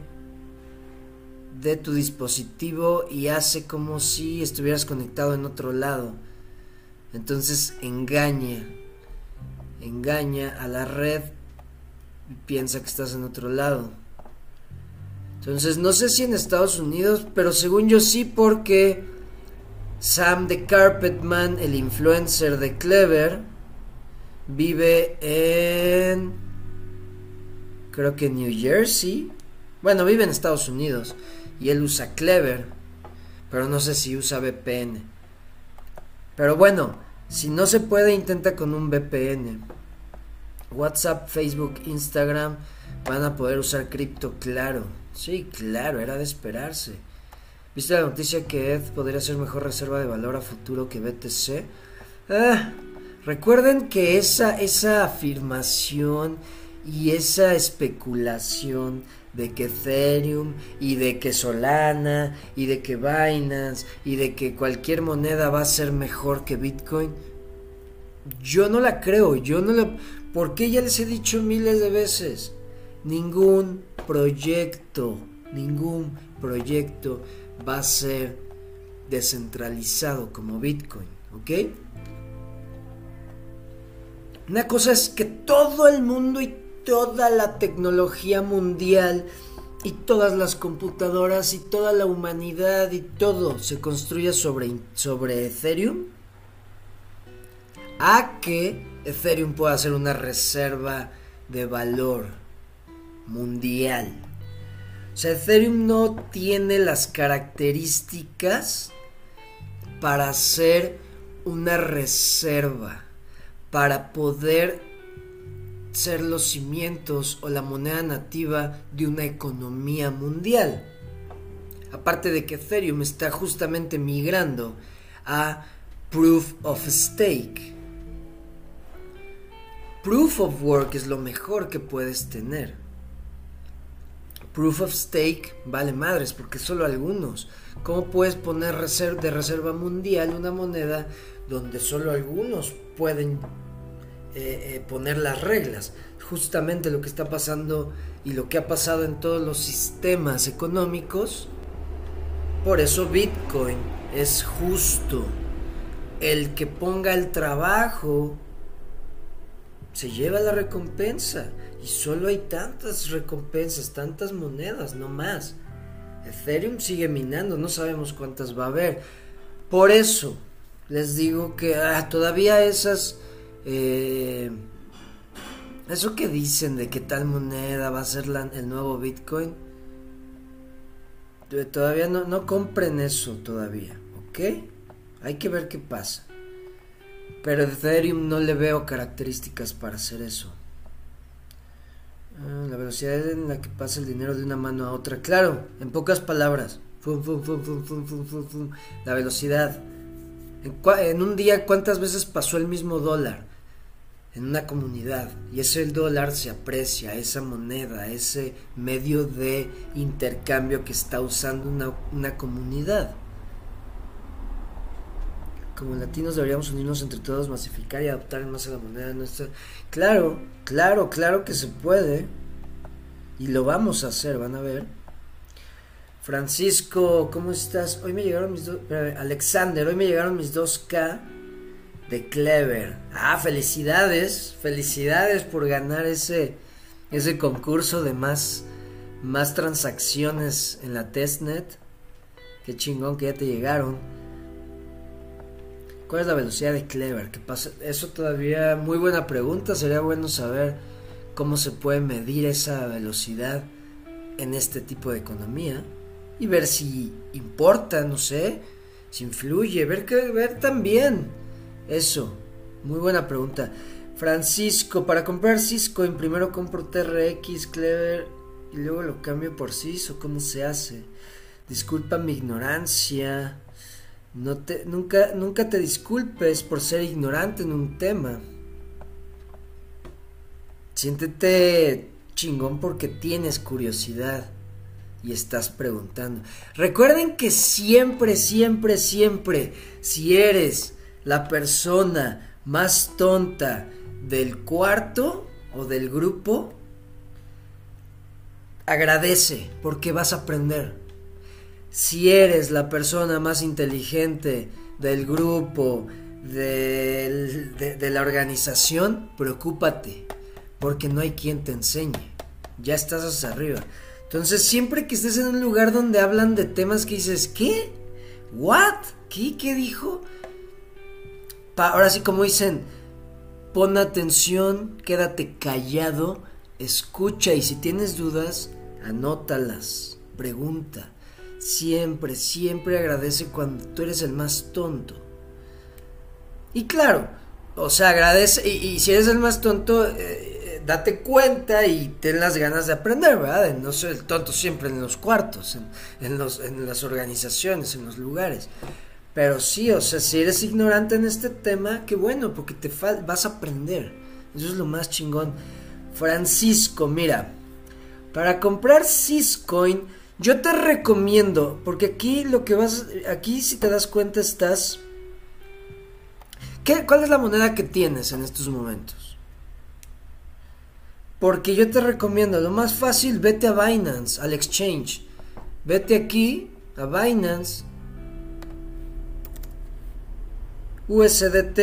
de tu dispositivo y hace como si estuvieras conectado en otro lado. Entonces engaña, engaña a la red y piensa que estás en otro lado. Entonces no sé si en Estados Unidos, pero según yo sí porque Sam the Carpetman, el influencer de Clever, vive en... Creo que New Jersey. Bueno, vive en Estados Unidos. Y él usa Clever. Pero no sé si usa VPN. Pero bueno, si no se puede, intenta con un VPN. WhatsApp, Facebook, Instagram van a poder usar cripto, claro. Sí, claro, era de esperarse. ¿Viste la noticia que Ed podría ser mejor reserva de valor a futuro que BTC? Ah, recuerden que esa, esa afirmación y esa especulación de que Ethereum y de que Solana y de que Binance y de que cualquier moneda va a ser mejor que Bitcoin, yo no la creo, yo no la... Porque ya les he dicho miles de veces, ningún proyecto, ningún proyecto va a ser descentralizado como Bitcoin, ¿ok? Una cosa es que todo el mundo y toda la tecnología mundial y todas las computadoras y toda la humanidad y todo se construya sobre, sobre Ethereum a que Ethereum pueda ser una reserva de valor mundial. O sea, Ethereum no tiene las características para ser una reserva, para poder ser los cimientos o la moneda nativa de una economía mundial. Aparte de que Ethereum está justamente migrando a Proof of Stake. Proof of Work es lo mejor que puedes tener. Proof of Stake vale madres porque solo algunos. ¿Cómo puedes poner de reserva mundial una moneda donde solo algunos pueden eh, eh, poner las reglas? Justamente lo que está pasando y lo que ha pasado en todos los sistemas económicos. Por eso Bitcoin es justo. El que ponga el trabajo se lleva la recompensa. Y solo hay tantas recompensas, tantas monedas, no más. Ethereum sigue minando, no sabemos cuántas va a haber. Por eso les digo que ah, todavía esas... Eh, eso que dicen de que tal moneda va a ser el nuevo Bitcoin, todavía no, no compren eso todavía, ¿ok? Hay que ver qué pasa. Pero Ethereum no le veo características para hacer eso. Ah, la velocidad en la que pasa el dinero de una mano a otra. Claro, en pocas palabras. la velocidad. En, en, un día, ¿cuántas veces pasó el mismo dólar? en una comunidad y ese dólar se aprecia, esa moneda, ese medio de intercambio que está usando una, una comunidad. Como latinos deberíamos unirnos entre todos, masificar y adoptar más a la moneda nuestra. Claro, claro, claro que se puede. Y lo vamos a hacer, van a ver. Francisco, ¿cómo estás? Hoy me llegaron mis dos... Alexander, hoy me llegaron mis 2K de Clever. Ah, felicidades, felicidades por ganar ese, ese concurso de más, más transacciones en la testnet. Qué chingón que ya te llegaron. ¿Cuál es la velocidad de Clever? ¿Qué pasa? Eso todavía muy buena pregunta. Sería bueno saber cómo se puede medir esa velocidad en este tipo de economía y ver si importa, no sé, si influye, ver que ver también eso, muy buena pregunta. Francisco, para comprar Cisco, primero compro TRX, Clever y luego lo cambio por CIS cómo se hace. Disculpa mi ignorancia. No te, nunca, nunca te disculpes por ser ignorante en un tema. Siéntete chingón porque tienes curiosidad y estás preguntando. Recuerden que siempre, siempre, siempre, si eres la persona más tonta del cuarto o del grupo, agradece porque vas a aprender. Si eres la persona más inteligente del grupo, de, la organización, preocúpate porque no hay quien te enseñe. Ya estás hacia arriba. Entonces, siempre que estés en un lugar donde hablan de temas que dices, ¿qué? ¿What? ¿Qué? ¿Qué dijo? ahora sí como dicen, pon atención, quédate callado, escucha y si tienes dudas, anótalas, pregunta. Siempre, siempre agradece cuando tú eres el más tonto. Y claro, o sea, agradece, y, si eres el más tonto, eh, date cuenta y ten las ganas de aprender, ¿verdad? De no ser el tonto siempre en los cuartos, en las organizaciones, en los lugares. Pero sí, o sea, si eres ignorante en este tema, qué bueno, porque te vas a aprender. Eso es lo más chingón. Francisco, mira, para comprar Syscoin, yo te recomiendo, porque aquí lo que vas, aquí si te das cuenta estás... ¿Qué, ¿Cuál es la moneda que tienes en estos momentos? Porque yo te recomiendo, lo más fácil, vete a Binance, al exchange. Vete aquí, a Binance, USDT,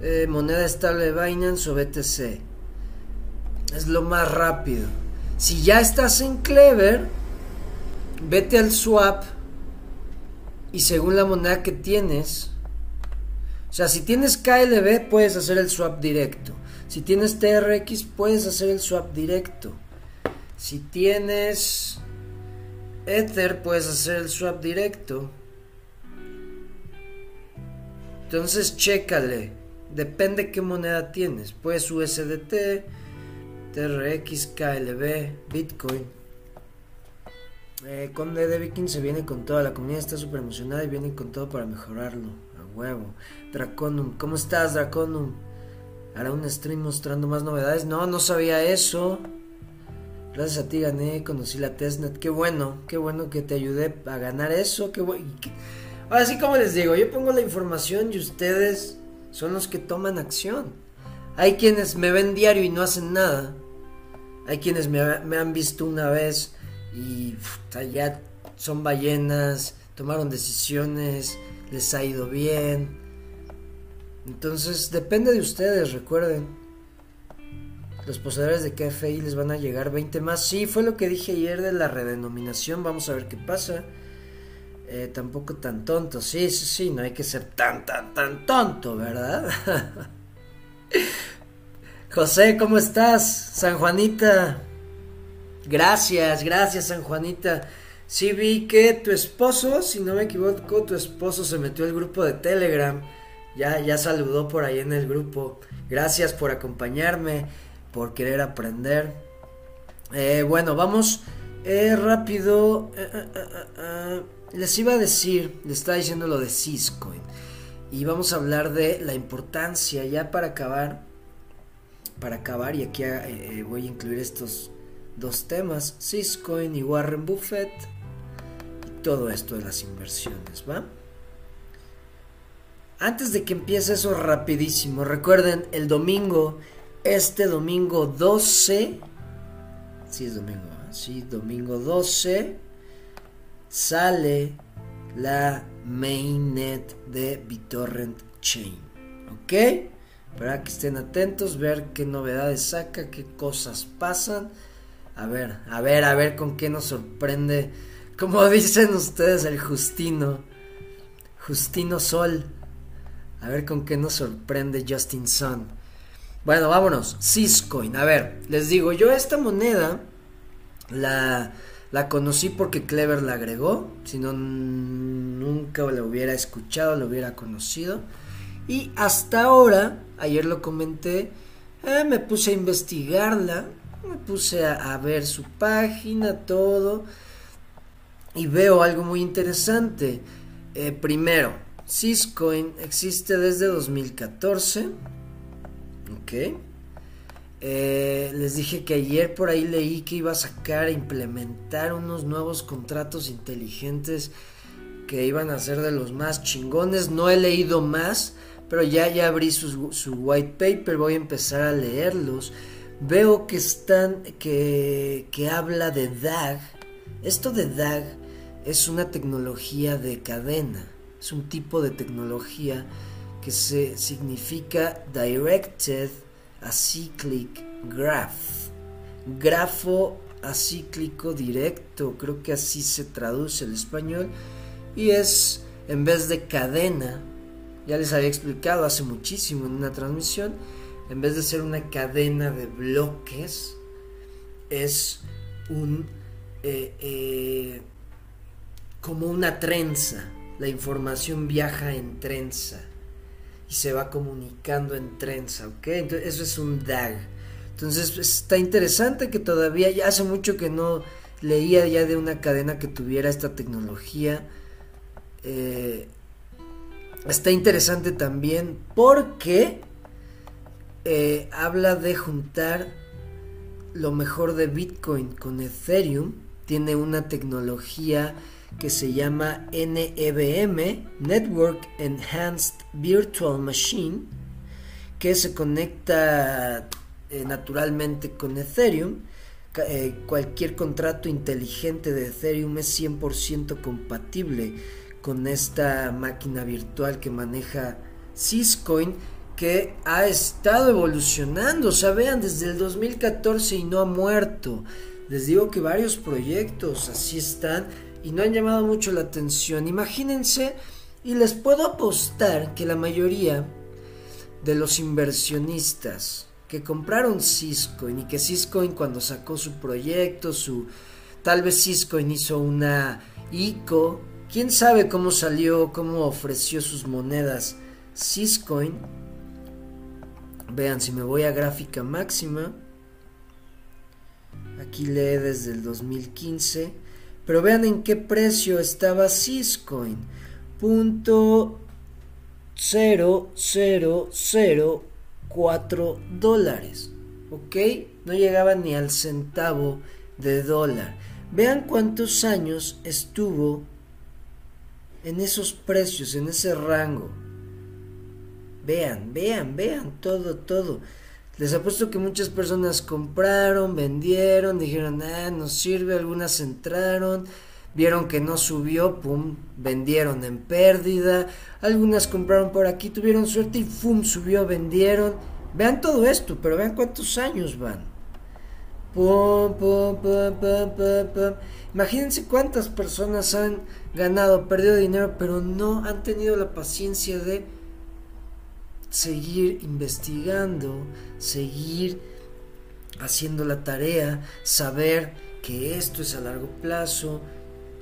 eh, moneda estable de Binance o BTC. Es lo más rápido. Si ya estás en Clever, vete al swap y según la moneda que tienes, o sea, si tienes KLB puedes hacer el swap directo. Si tienes TRX puedes hacer el swap directo. Si tienes Ether puedes hacer el swap directo. Entonces, chécale. Depende qué moneda tienes. Pues USDT, TRX, KLB, Bitcoin. Eh, Conde de Viking se viene con toda. La comunidad está súper emocionada y viene con todo para mejorarlo. A huevo. Draconum, ¿cómo estás, Draconum? ¿Hará un stream mostrando más novedades? No, no sabía eso. Gracias a ti gané, conocí la testnet. Qué bueno, qué bueno que te ayudé a ganar eso. Qué bueno. Ahora sí, como les digo, yo pongo la información y ustedes son los que toman acción. Hay quienes me ven diario y no hacen nada. Hay quienes me, han visto una vez y ya son ballenas, tomaron decisiones, les ha ido bien. Entonces depende de ustedes, recuerden. Los poseedores de KFI les van a llegar 20 más. Sí, fue lo que dije ayer de la redenominación. Vamos a ver qué pasa. Eh, tampoco tan tonto. Sí, sí, sí, no hay que ser tan, tan, tan tonto, ¿verdad? José, ¿cómo estás? San Juanita. Gracias, gracias, San Juanita. Sí vi que tu esposo, si no me equivoco, tu esposo se metió al grupo de Telegram. Ya, ya saludó por ahí en el grupo. Gracias por acompañarme, por querer aprender. Eh, bueno, vamos eh, rápido. Les iba a decir, le estaba diciendo lo de Cisco. y vamos a hablar de la importancia ya para acabar para acabar y aquí eh, voy a incluir estos dos temas Ciscoin y Warren Buffett y todo esto de las inversiones va antes de que empiece eso rapidísimo recuerden el domingo este domingo 12 sí es domingo sí domingo 12 sale la mainnet de BitTorrent Chain. ¿Ok? Para que estén atentos, ver qué novedades saca, qué cosas pasan. A ver, a ver, a ver con qué nos sorprende. Como dicen ustedes, el Justino. Justino Sol. A ver con qué nos sorprende Justin Sun. Bueno, vámonos. Ciscoin. A ver, les digo, yo esta moneda la la conocí porque Clever la agregó, si no nunca la hubiera escuchado, la hubiera conocido. Y hasta ahora, ayer lo comenté, eh, me puse a investigarla, me puse a, ver su página, todo, y veo algo muy interesante. Eh, primero, Syscoin existe desde 2014, ok. Eh, les dije que ayer por ahí leí que iba a sacar, e implementar unos nuevos contratos inteligentes que iban a ser de los más chingones. No he leído más, pero ya, ya abrí su, su white paper, voy a empezar a leerlos. Veo que están, que, que habla de DAG. Esto de DAG es una tecnología de cadena, es un tipo de tecnología que se significa Directed acyclic graph. Grafo acíclico directo, creo que así se traduce el español. Y es, en vez de cadena, ya les había explicado hace muchísimo en una transmisión, en vez de ser una cadena de bloques, es un... Eh, eh, como una trenza. La información viaja en trenza y se va comunicando en trenza, ¿ok? Entonces eso es un DAG. Entonces está interesante que todavía, ya hace mucho que no leía ya de una cadena que tuviera esta tecnología. Eh, está interesante también porque eh, habla de juntar lo mejor de Bitcoin con Ethereum. Tiene una tecnología que se llama NEVM, Network Enhanced Virtual Machine, que se conecta eh, naturalmente con Ethereum. Eh, cualquier contrato inteligente de Ethereum es 100% compatible con esta máquina virtual que maneja Syscoin que ha estado evolucionando, o sea, vean, desde el 2014 y no ha muerto. Les digo que varios proyectos así están y no han llamado mucho la atención. Imagínense, y les puedo apostar que la mayoría de los inversionistas que compraron Ciscoin y que Ciscoin cuando sacó su proyecto, su tal vez Ciscoin hizo una ICO, quién sabe cómo salió, cómo ofreció sus monedas Ciscoin. Vean, si me voy a gráfica máxima, aquí lee desde el 2015 pero vean en qué precio estaba Syscoin. Punto 0004 dólares. ¿Ok? No llegaba ni al centavo de dólar. Vean cuántos años estuvo en esos precios, en ese rango. Vean, vean, vean todo, todo. Les apuesto que muchas personas compraron, vendieron, dijeron, ah, nos sirve, algunas entraron, vieron que no subió, pum, vendieron en pérdida, algunas compraron por aquí, tuvieron suerte y pum, subió, vendieron. Vean todo esto, pero vean cuántos años van. Pum, pum, pum, pum, pum, pum. Imagínense cuántas personas han ganado, perdido dinero, pero no han tenido la paciencia de seguir investigando, seguir haciendo la tarea, saber que esto es a largo plazo,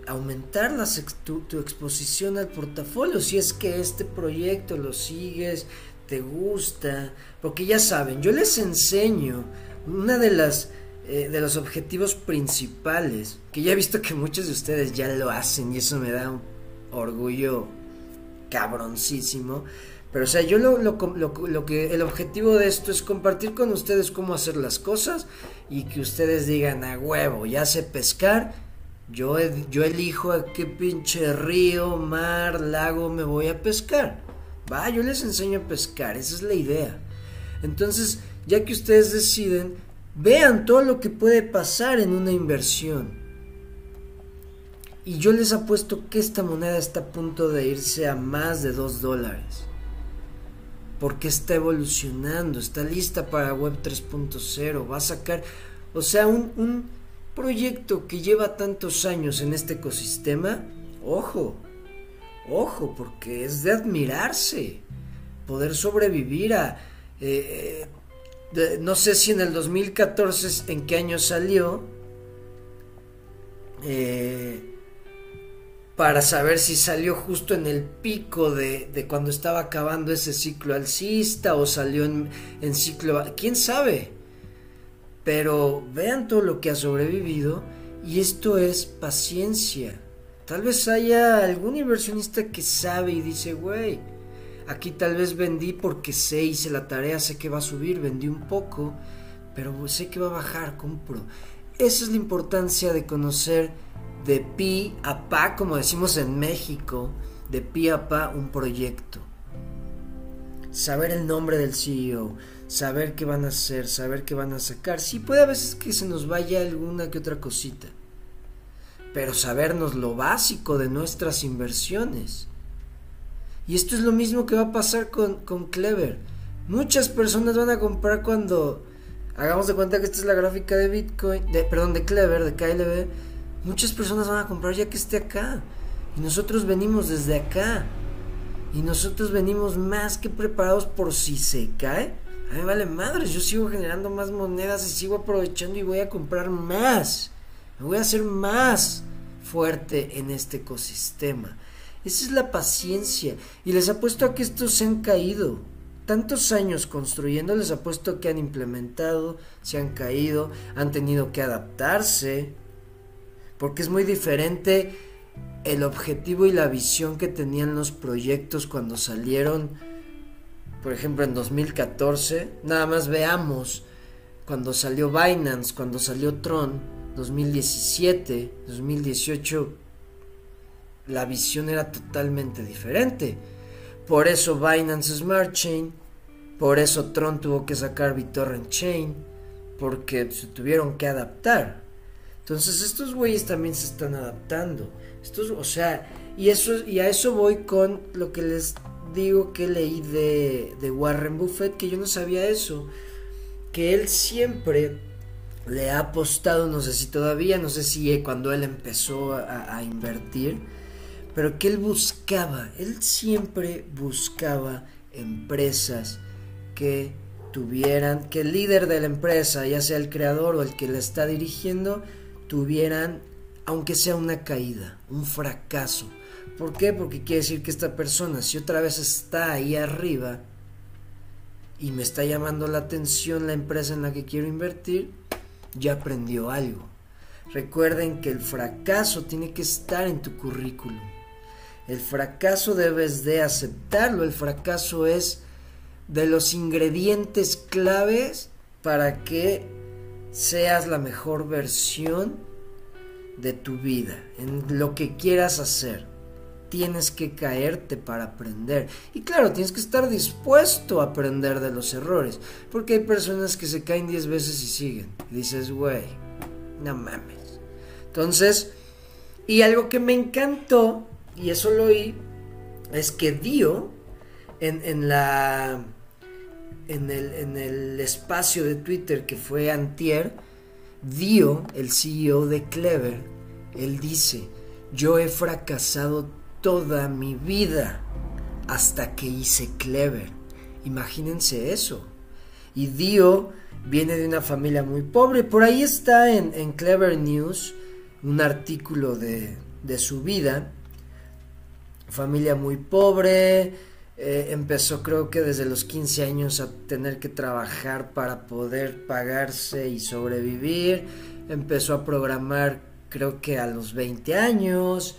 aumentar tu, tu, exposición al portafolio, si es que este proyecto lo sigues, te gusta, porque ya saben, yo les enseño una de las eh, de los objetivos principales, que ya he visto que muchos de ustedes ya lo hacen y eso me da un orgullo cabroncísimo. Pero o sea, yo lo, lo, lo, que el objetivo de esto es compartir con ustedes cómo hacer las cosas y que ustedes digan a huevo, ya sé pescar, yo, yo elijo a qué pinche río, mar, lago me voy a pescar. Va, yo les enseño a pescar, esa es la idea. Entonces, ya que ustedes deciden, vean todo lo que puede pasar en una inversión. Y yo les apuesto que esta moneda está a punto de irse a más de 2 dólares. Porque está evolucionando, está lista para Web 3.0, va a sacar, o sea, un, un proyecto que lleva tantos años en este ecosistema, ojo, ojo, porque es de admirarse poder sobrevivir a... Eh, no sé si en el 2014 en qué año salió, eh, para saber si salió justo en el pico de, de, cuando estaba acabando ese ciclo alcista o salió en, en ciclo... ¿Quién sabe? Pero vean todo lo que ha sobrevivido y esto es paciencia. Tal vez haya algún inversionista que sabe y dice, güey, aquí tal vez vendí porque sé, hice la tarea, sé que va a subir, vendí un poco, pero sé que va a bajar, compro. Esa es la importancia de conocer de pi a pa, como decimos en México, de pi a pa un proyecto. Saber el nombre del CEO, saber qué van a hacer, saber qué van a sacar. Sí puede a veces que se nos vaya alguna que otra cosita, pero sabernos lo básico de nuestras inversiones. Y esto es lo mismo que va a pasar con, con Clever. Muchas personas van a comprar cuando hagamos de cuenta que esta es la gráfica de Bitcoin, de, perdón, de Clever, de KLB. Muchas personas van a comprar ya que esté acá. Y nosotros venimos desde acá. Y nosotros venimos más que preparados por si se cae a mí vale madres, yo sigo generando más monedas y sigo aprovechando y voy a comprar más. Me voy a hacer más fuerte en este ecosistema. Esa es la paciencia. Y les apuesto a que estos se han caído. Tantos años construyendo, les apuesto que han implementado, se han caído, han tenido que adaptarse. Porque es muy diferente el objetivo y la visión que tenían los proyectos cuando salieron por ejemplo, en 2014, nada más veamos cuando salió Binance, cuando salió Tron, 2017, 2018, la visión era totalmente diferente. Por eso Binance Smart Chain, por eso Tron tuvo que sacar BitTorrent Chain, porque se tuvieron que adaptar. Entonces estos güeyes también se están adaptando. Estos, o sea, y eso y a eso voy con lo que les digo que leí de, de Warren Buffett que yo no sabía eso. Que él siempre le ha apostado, no sé si todavía, no sé si cuando él empezó a, invertir, pero que él buscaba, él siempre buscaba empresas que tuvieran, que el líder de la empresa, ya sea el creador o el que la está dirigiendo, tuvieran, aunque sea una caída, un fracaso, ¿Por qué? Porque quiere decir que esta persona, si otra vez está ahí arriba y me está llamando la atención la empresa en la que quiero invertir, ya aprendió algo. Recuerden que el fracaso tiene que estar en tu currículum. El fracaso debes de aceptarlo. El fracaso es de los ingredientes claves para que seas la mejor versión de tu vida, en lo que quieras hacer tienes que caerte para aprender. Y claro, tienes que estar dispuesto a aprender de los errores. Porque hay personas que se caen 10 veces y siguen. Dices, güey, no mames. Entonces, y algo que me encantó, y eso lo oí, es que Dio, en, en la... En el, en el espacio de Twitter que fue Antier, Dio, el CEO de Clever, él dice, yo he fracasado toda mi vida hasta que hice Clever. Imagínense eso. Y Dio viene de una familia muy pobre. Por ahí está en, Clever News un artículo de, de, su vida. Familia muy pobre. Eh, empezó creo que desde los 15 años a tener que trabajar para poder pagarse y sobrevivir. Empezó a programar creo que a los 20 años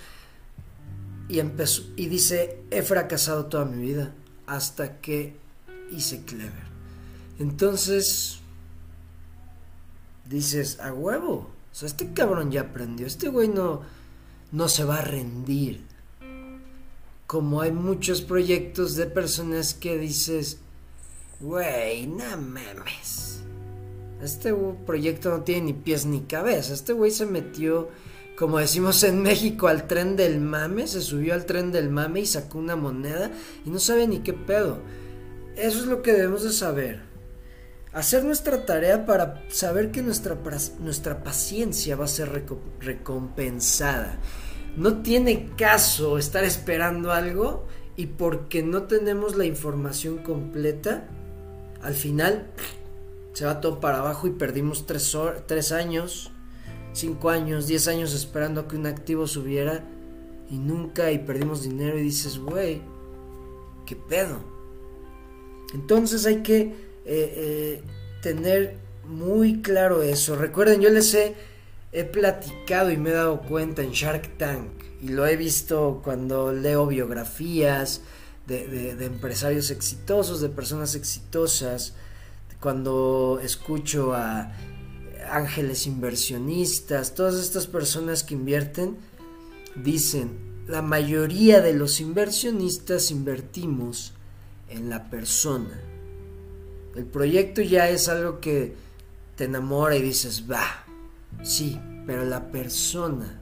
y empezó y dice, he fracasado toda mi vida hasta que hice Clever. Entonces dices, a huevo. O sea, este cabrón ya aprendió. Este güey no, no se va a rendir. Como hay muchos proyectos de personas que dices, güey, no mames. Este proyecto no tiene ni pies ni cabeza. Este güey se metió, como decimos en México, al tren del mame. Se subió al tren del mame y sacó una moneda y no sabe ni qué pedo. Eso es lo que debemos de saber. Hacer nuestra tarea para saber que nuestra, nuestra paciencia va a ser recompensada. No tiene caso estar esperando algo y porque no tenemos la información completa, al final se va todo para abajo y perdimos tres, tres años, cinco años, diez años esperando a que un activo subiera y nunca y perdimos dinero y dices, güey, ¿qué pedo? Entonces hay que eh, eh, tener muy claro eso. Recuerden, yo les he he platicado y me he dado cuenta en Shark Tank y lo he visto cuando leo biografías de, empresarios exitosos, de personas exitosas, cuando escucho a ángeles inversionistas, todas estas personas que invierten, dicen, la mayoría de los inversionistas invertimos en la persona. El proyecto ya es algo que te enamora y dices, va, Sí, pero la persona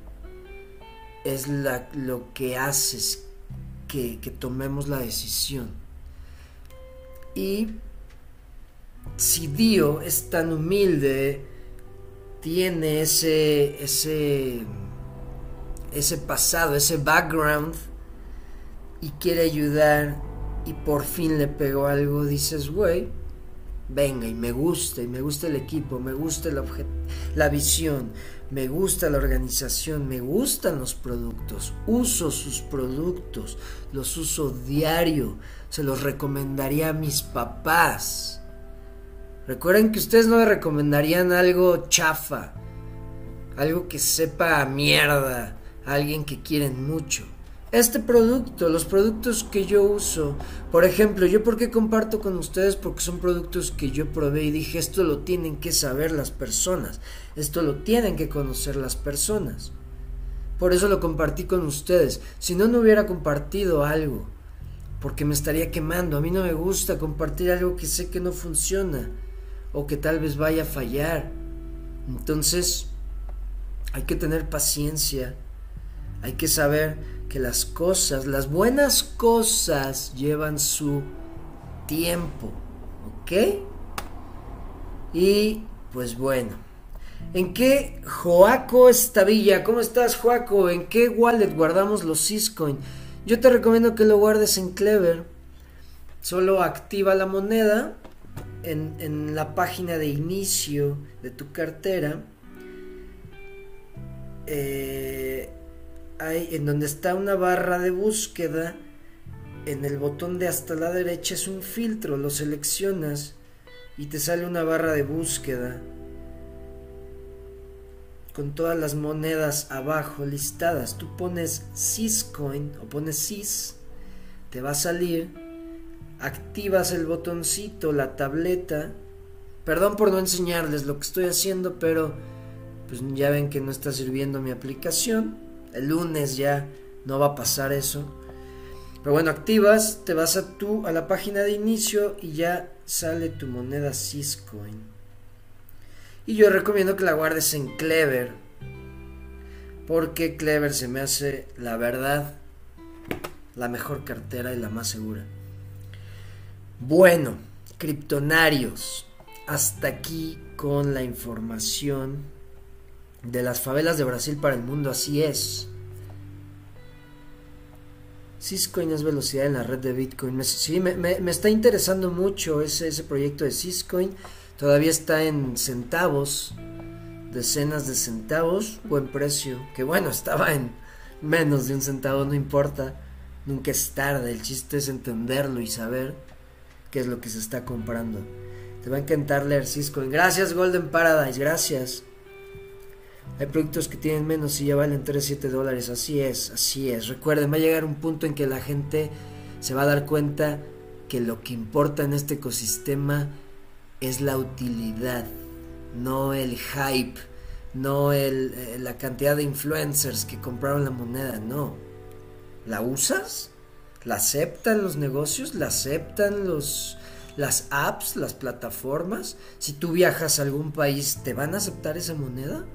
es la, lo que hace que, que tomemos la decisión. Y si Dio es tan humilde, tiene ese, ese, ese pasado, ese background, y quiere ayudar, y por fin le pegó algo, dices, güey, venga y me gusta y me gusta el equipo, me gusta la, visión, me gusta la organización, me gustan los productos, uso sus productos, los uso diario, se los recomendaría a mis papás. Recuerden que ustedes no recomendarían algo chafa, algo que sepa a mierda, alguien que quieren mucho este producto, los productos que yo uso. Por ejemplo, yo por qué comparto con ustedes porque son productos que yo probé y dije, esto lo tienen que saber las personas, esto lo tienen que conocer las personas. Por eso lo compartí con ustedes. Si no, no hubiera compartido algo, porque me estaría quemando. A mí no me gusta compartir algo que sé que no funciona o que tal vez vaya a fallar. Entonces, hay que tener paciencia, hay que saber que las cosas, las buenas cosas llevan su tiempo, ¿ok? Y pues bueno, ¿en qué Joaco Estavilla? ¿Cómo estás Joaco? ¿En qué wallet guardamos los Syscoin? Yo te recomiendo que lo guardes en Clever. Solo activa la moneda en, en la página de inicio de tu cartera. Eh, en donde está una barra de búsqueda, en el botón de hasta la derecha es un filtro, lo seleccionas y te sale una barra de búsqueda con todas las monedas abajo listadas. Tú pones Syscoin o pones Sys, te va a salir, activas el botoncito, la tableta. Perdón por no enseñarles lo que estoy haciendo, pero pues ya ven que no está sirviendo mi aplicación. El lunes ya no va a pasar eso. Pero bueno, activas, te vas a tu a la página de inicio y ya sale tu moneda Syscoin. Y yo recomiendo que la guardes en Clever. Porque Clever se me hace, la verdad, la mejor cartera y la más segura. Bueno, criptonarios. Hasta aquí con la información de las favelas de Brasil para el mundo, así es. Syscoin es velocidad en la red de Bitcoin. Me, sí, me, está interesando mucho ese, ese proyecto de Syscoin. Todavía está en centavos, decenas de centavos, buen precio. Que bueno, estaba en menos de un centavo, no importa. Nunca es tarde, el chiste es entenderlo y saber qué es lo que se está comprando. Te va a encantar leer Syscoin. Gracias Golden Paradise, gracias. Hay productos que tienen menos y ya valen 3, 7 dólares. Así es, así es. Recuerden, va a llegar un punto en que la gente se va a dar cuenta que lo que importa en este ecosistema es la utilidad, no el hype, no el, eh, la cantidad de influencers que compraron la moneda, no. ¿La usas? ¿La aceptan los negocios? ¿La aceptan los, las apps, las plataformas? Si tú viajas a algún país, ¿te van a aceptar esa moneda?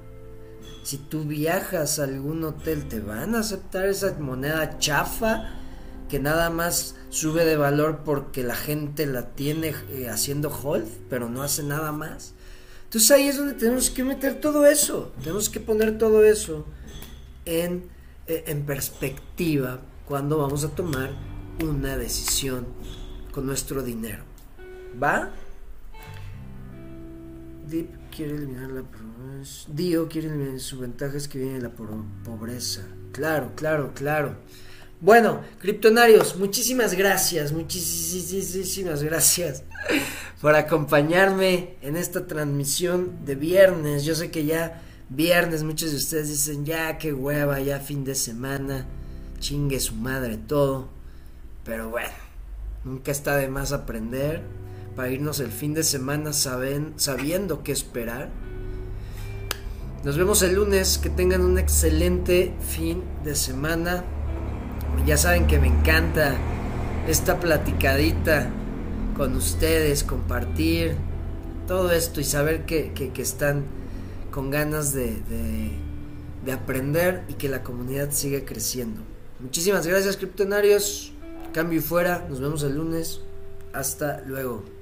Si tú viajas a algún hotel, ¿te van a aceptar esa moneda chafa que nada más sube de valor porque la gente la tiene eh, haciendo hold, pero no hace nada más? Entonces ahí es donde tenemos que meter todo eso, tenemos que poner todo eso en, eh, en perspectiva cuando vamos a tomar una decisión con nuestro dinero. ¿Va? Deep quiere eliminar la pobreza. Dio quiere eliminar sus ventajas que viene la pobreza. Claro, claro, claro. Bueno, criptonarios, muchísimas gracias, muchísimas gracias por acompañarme en esta transmisión de viernes. Yo sé que ya viernes muchos de ustedes dicen, ya qué hueva, ya fin de semana, chingue su madre todo. Pero bueno, nunca está de más aprender para irnos el fin de semana saben, sabiendo qué esperar. Nos vemos el lunes, que tengan un excelente fin de semana. Ya saben que me encanta esta platicadita con ustedes, compartir todo esto y saber que, están con ganas de, de, aprender y que la comunidad siga creciendo. Muchísimas gracias, criptonarios. Cambio y fuera. Nos vemos el lunes. Hasta luego.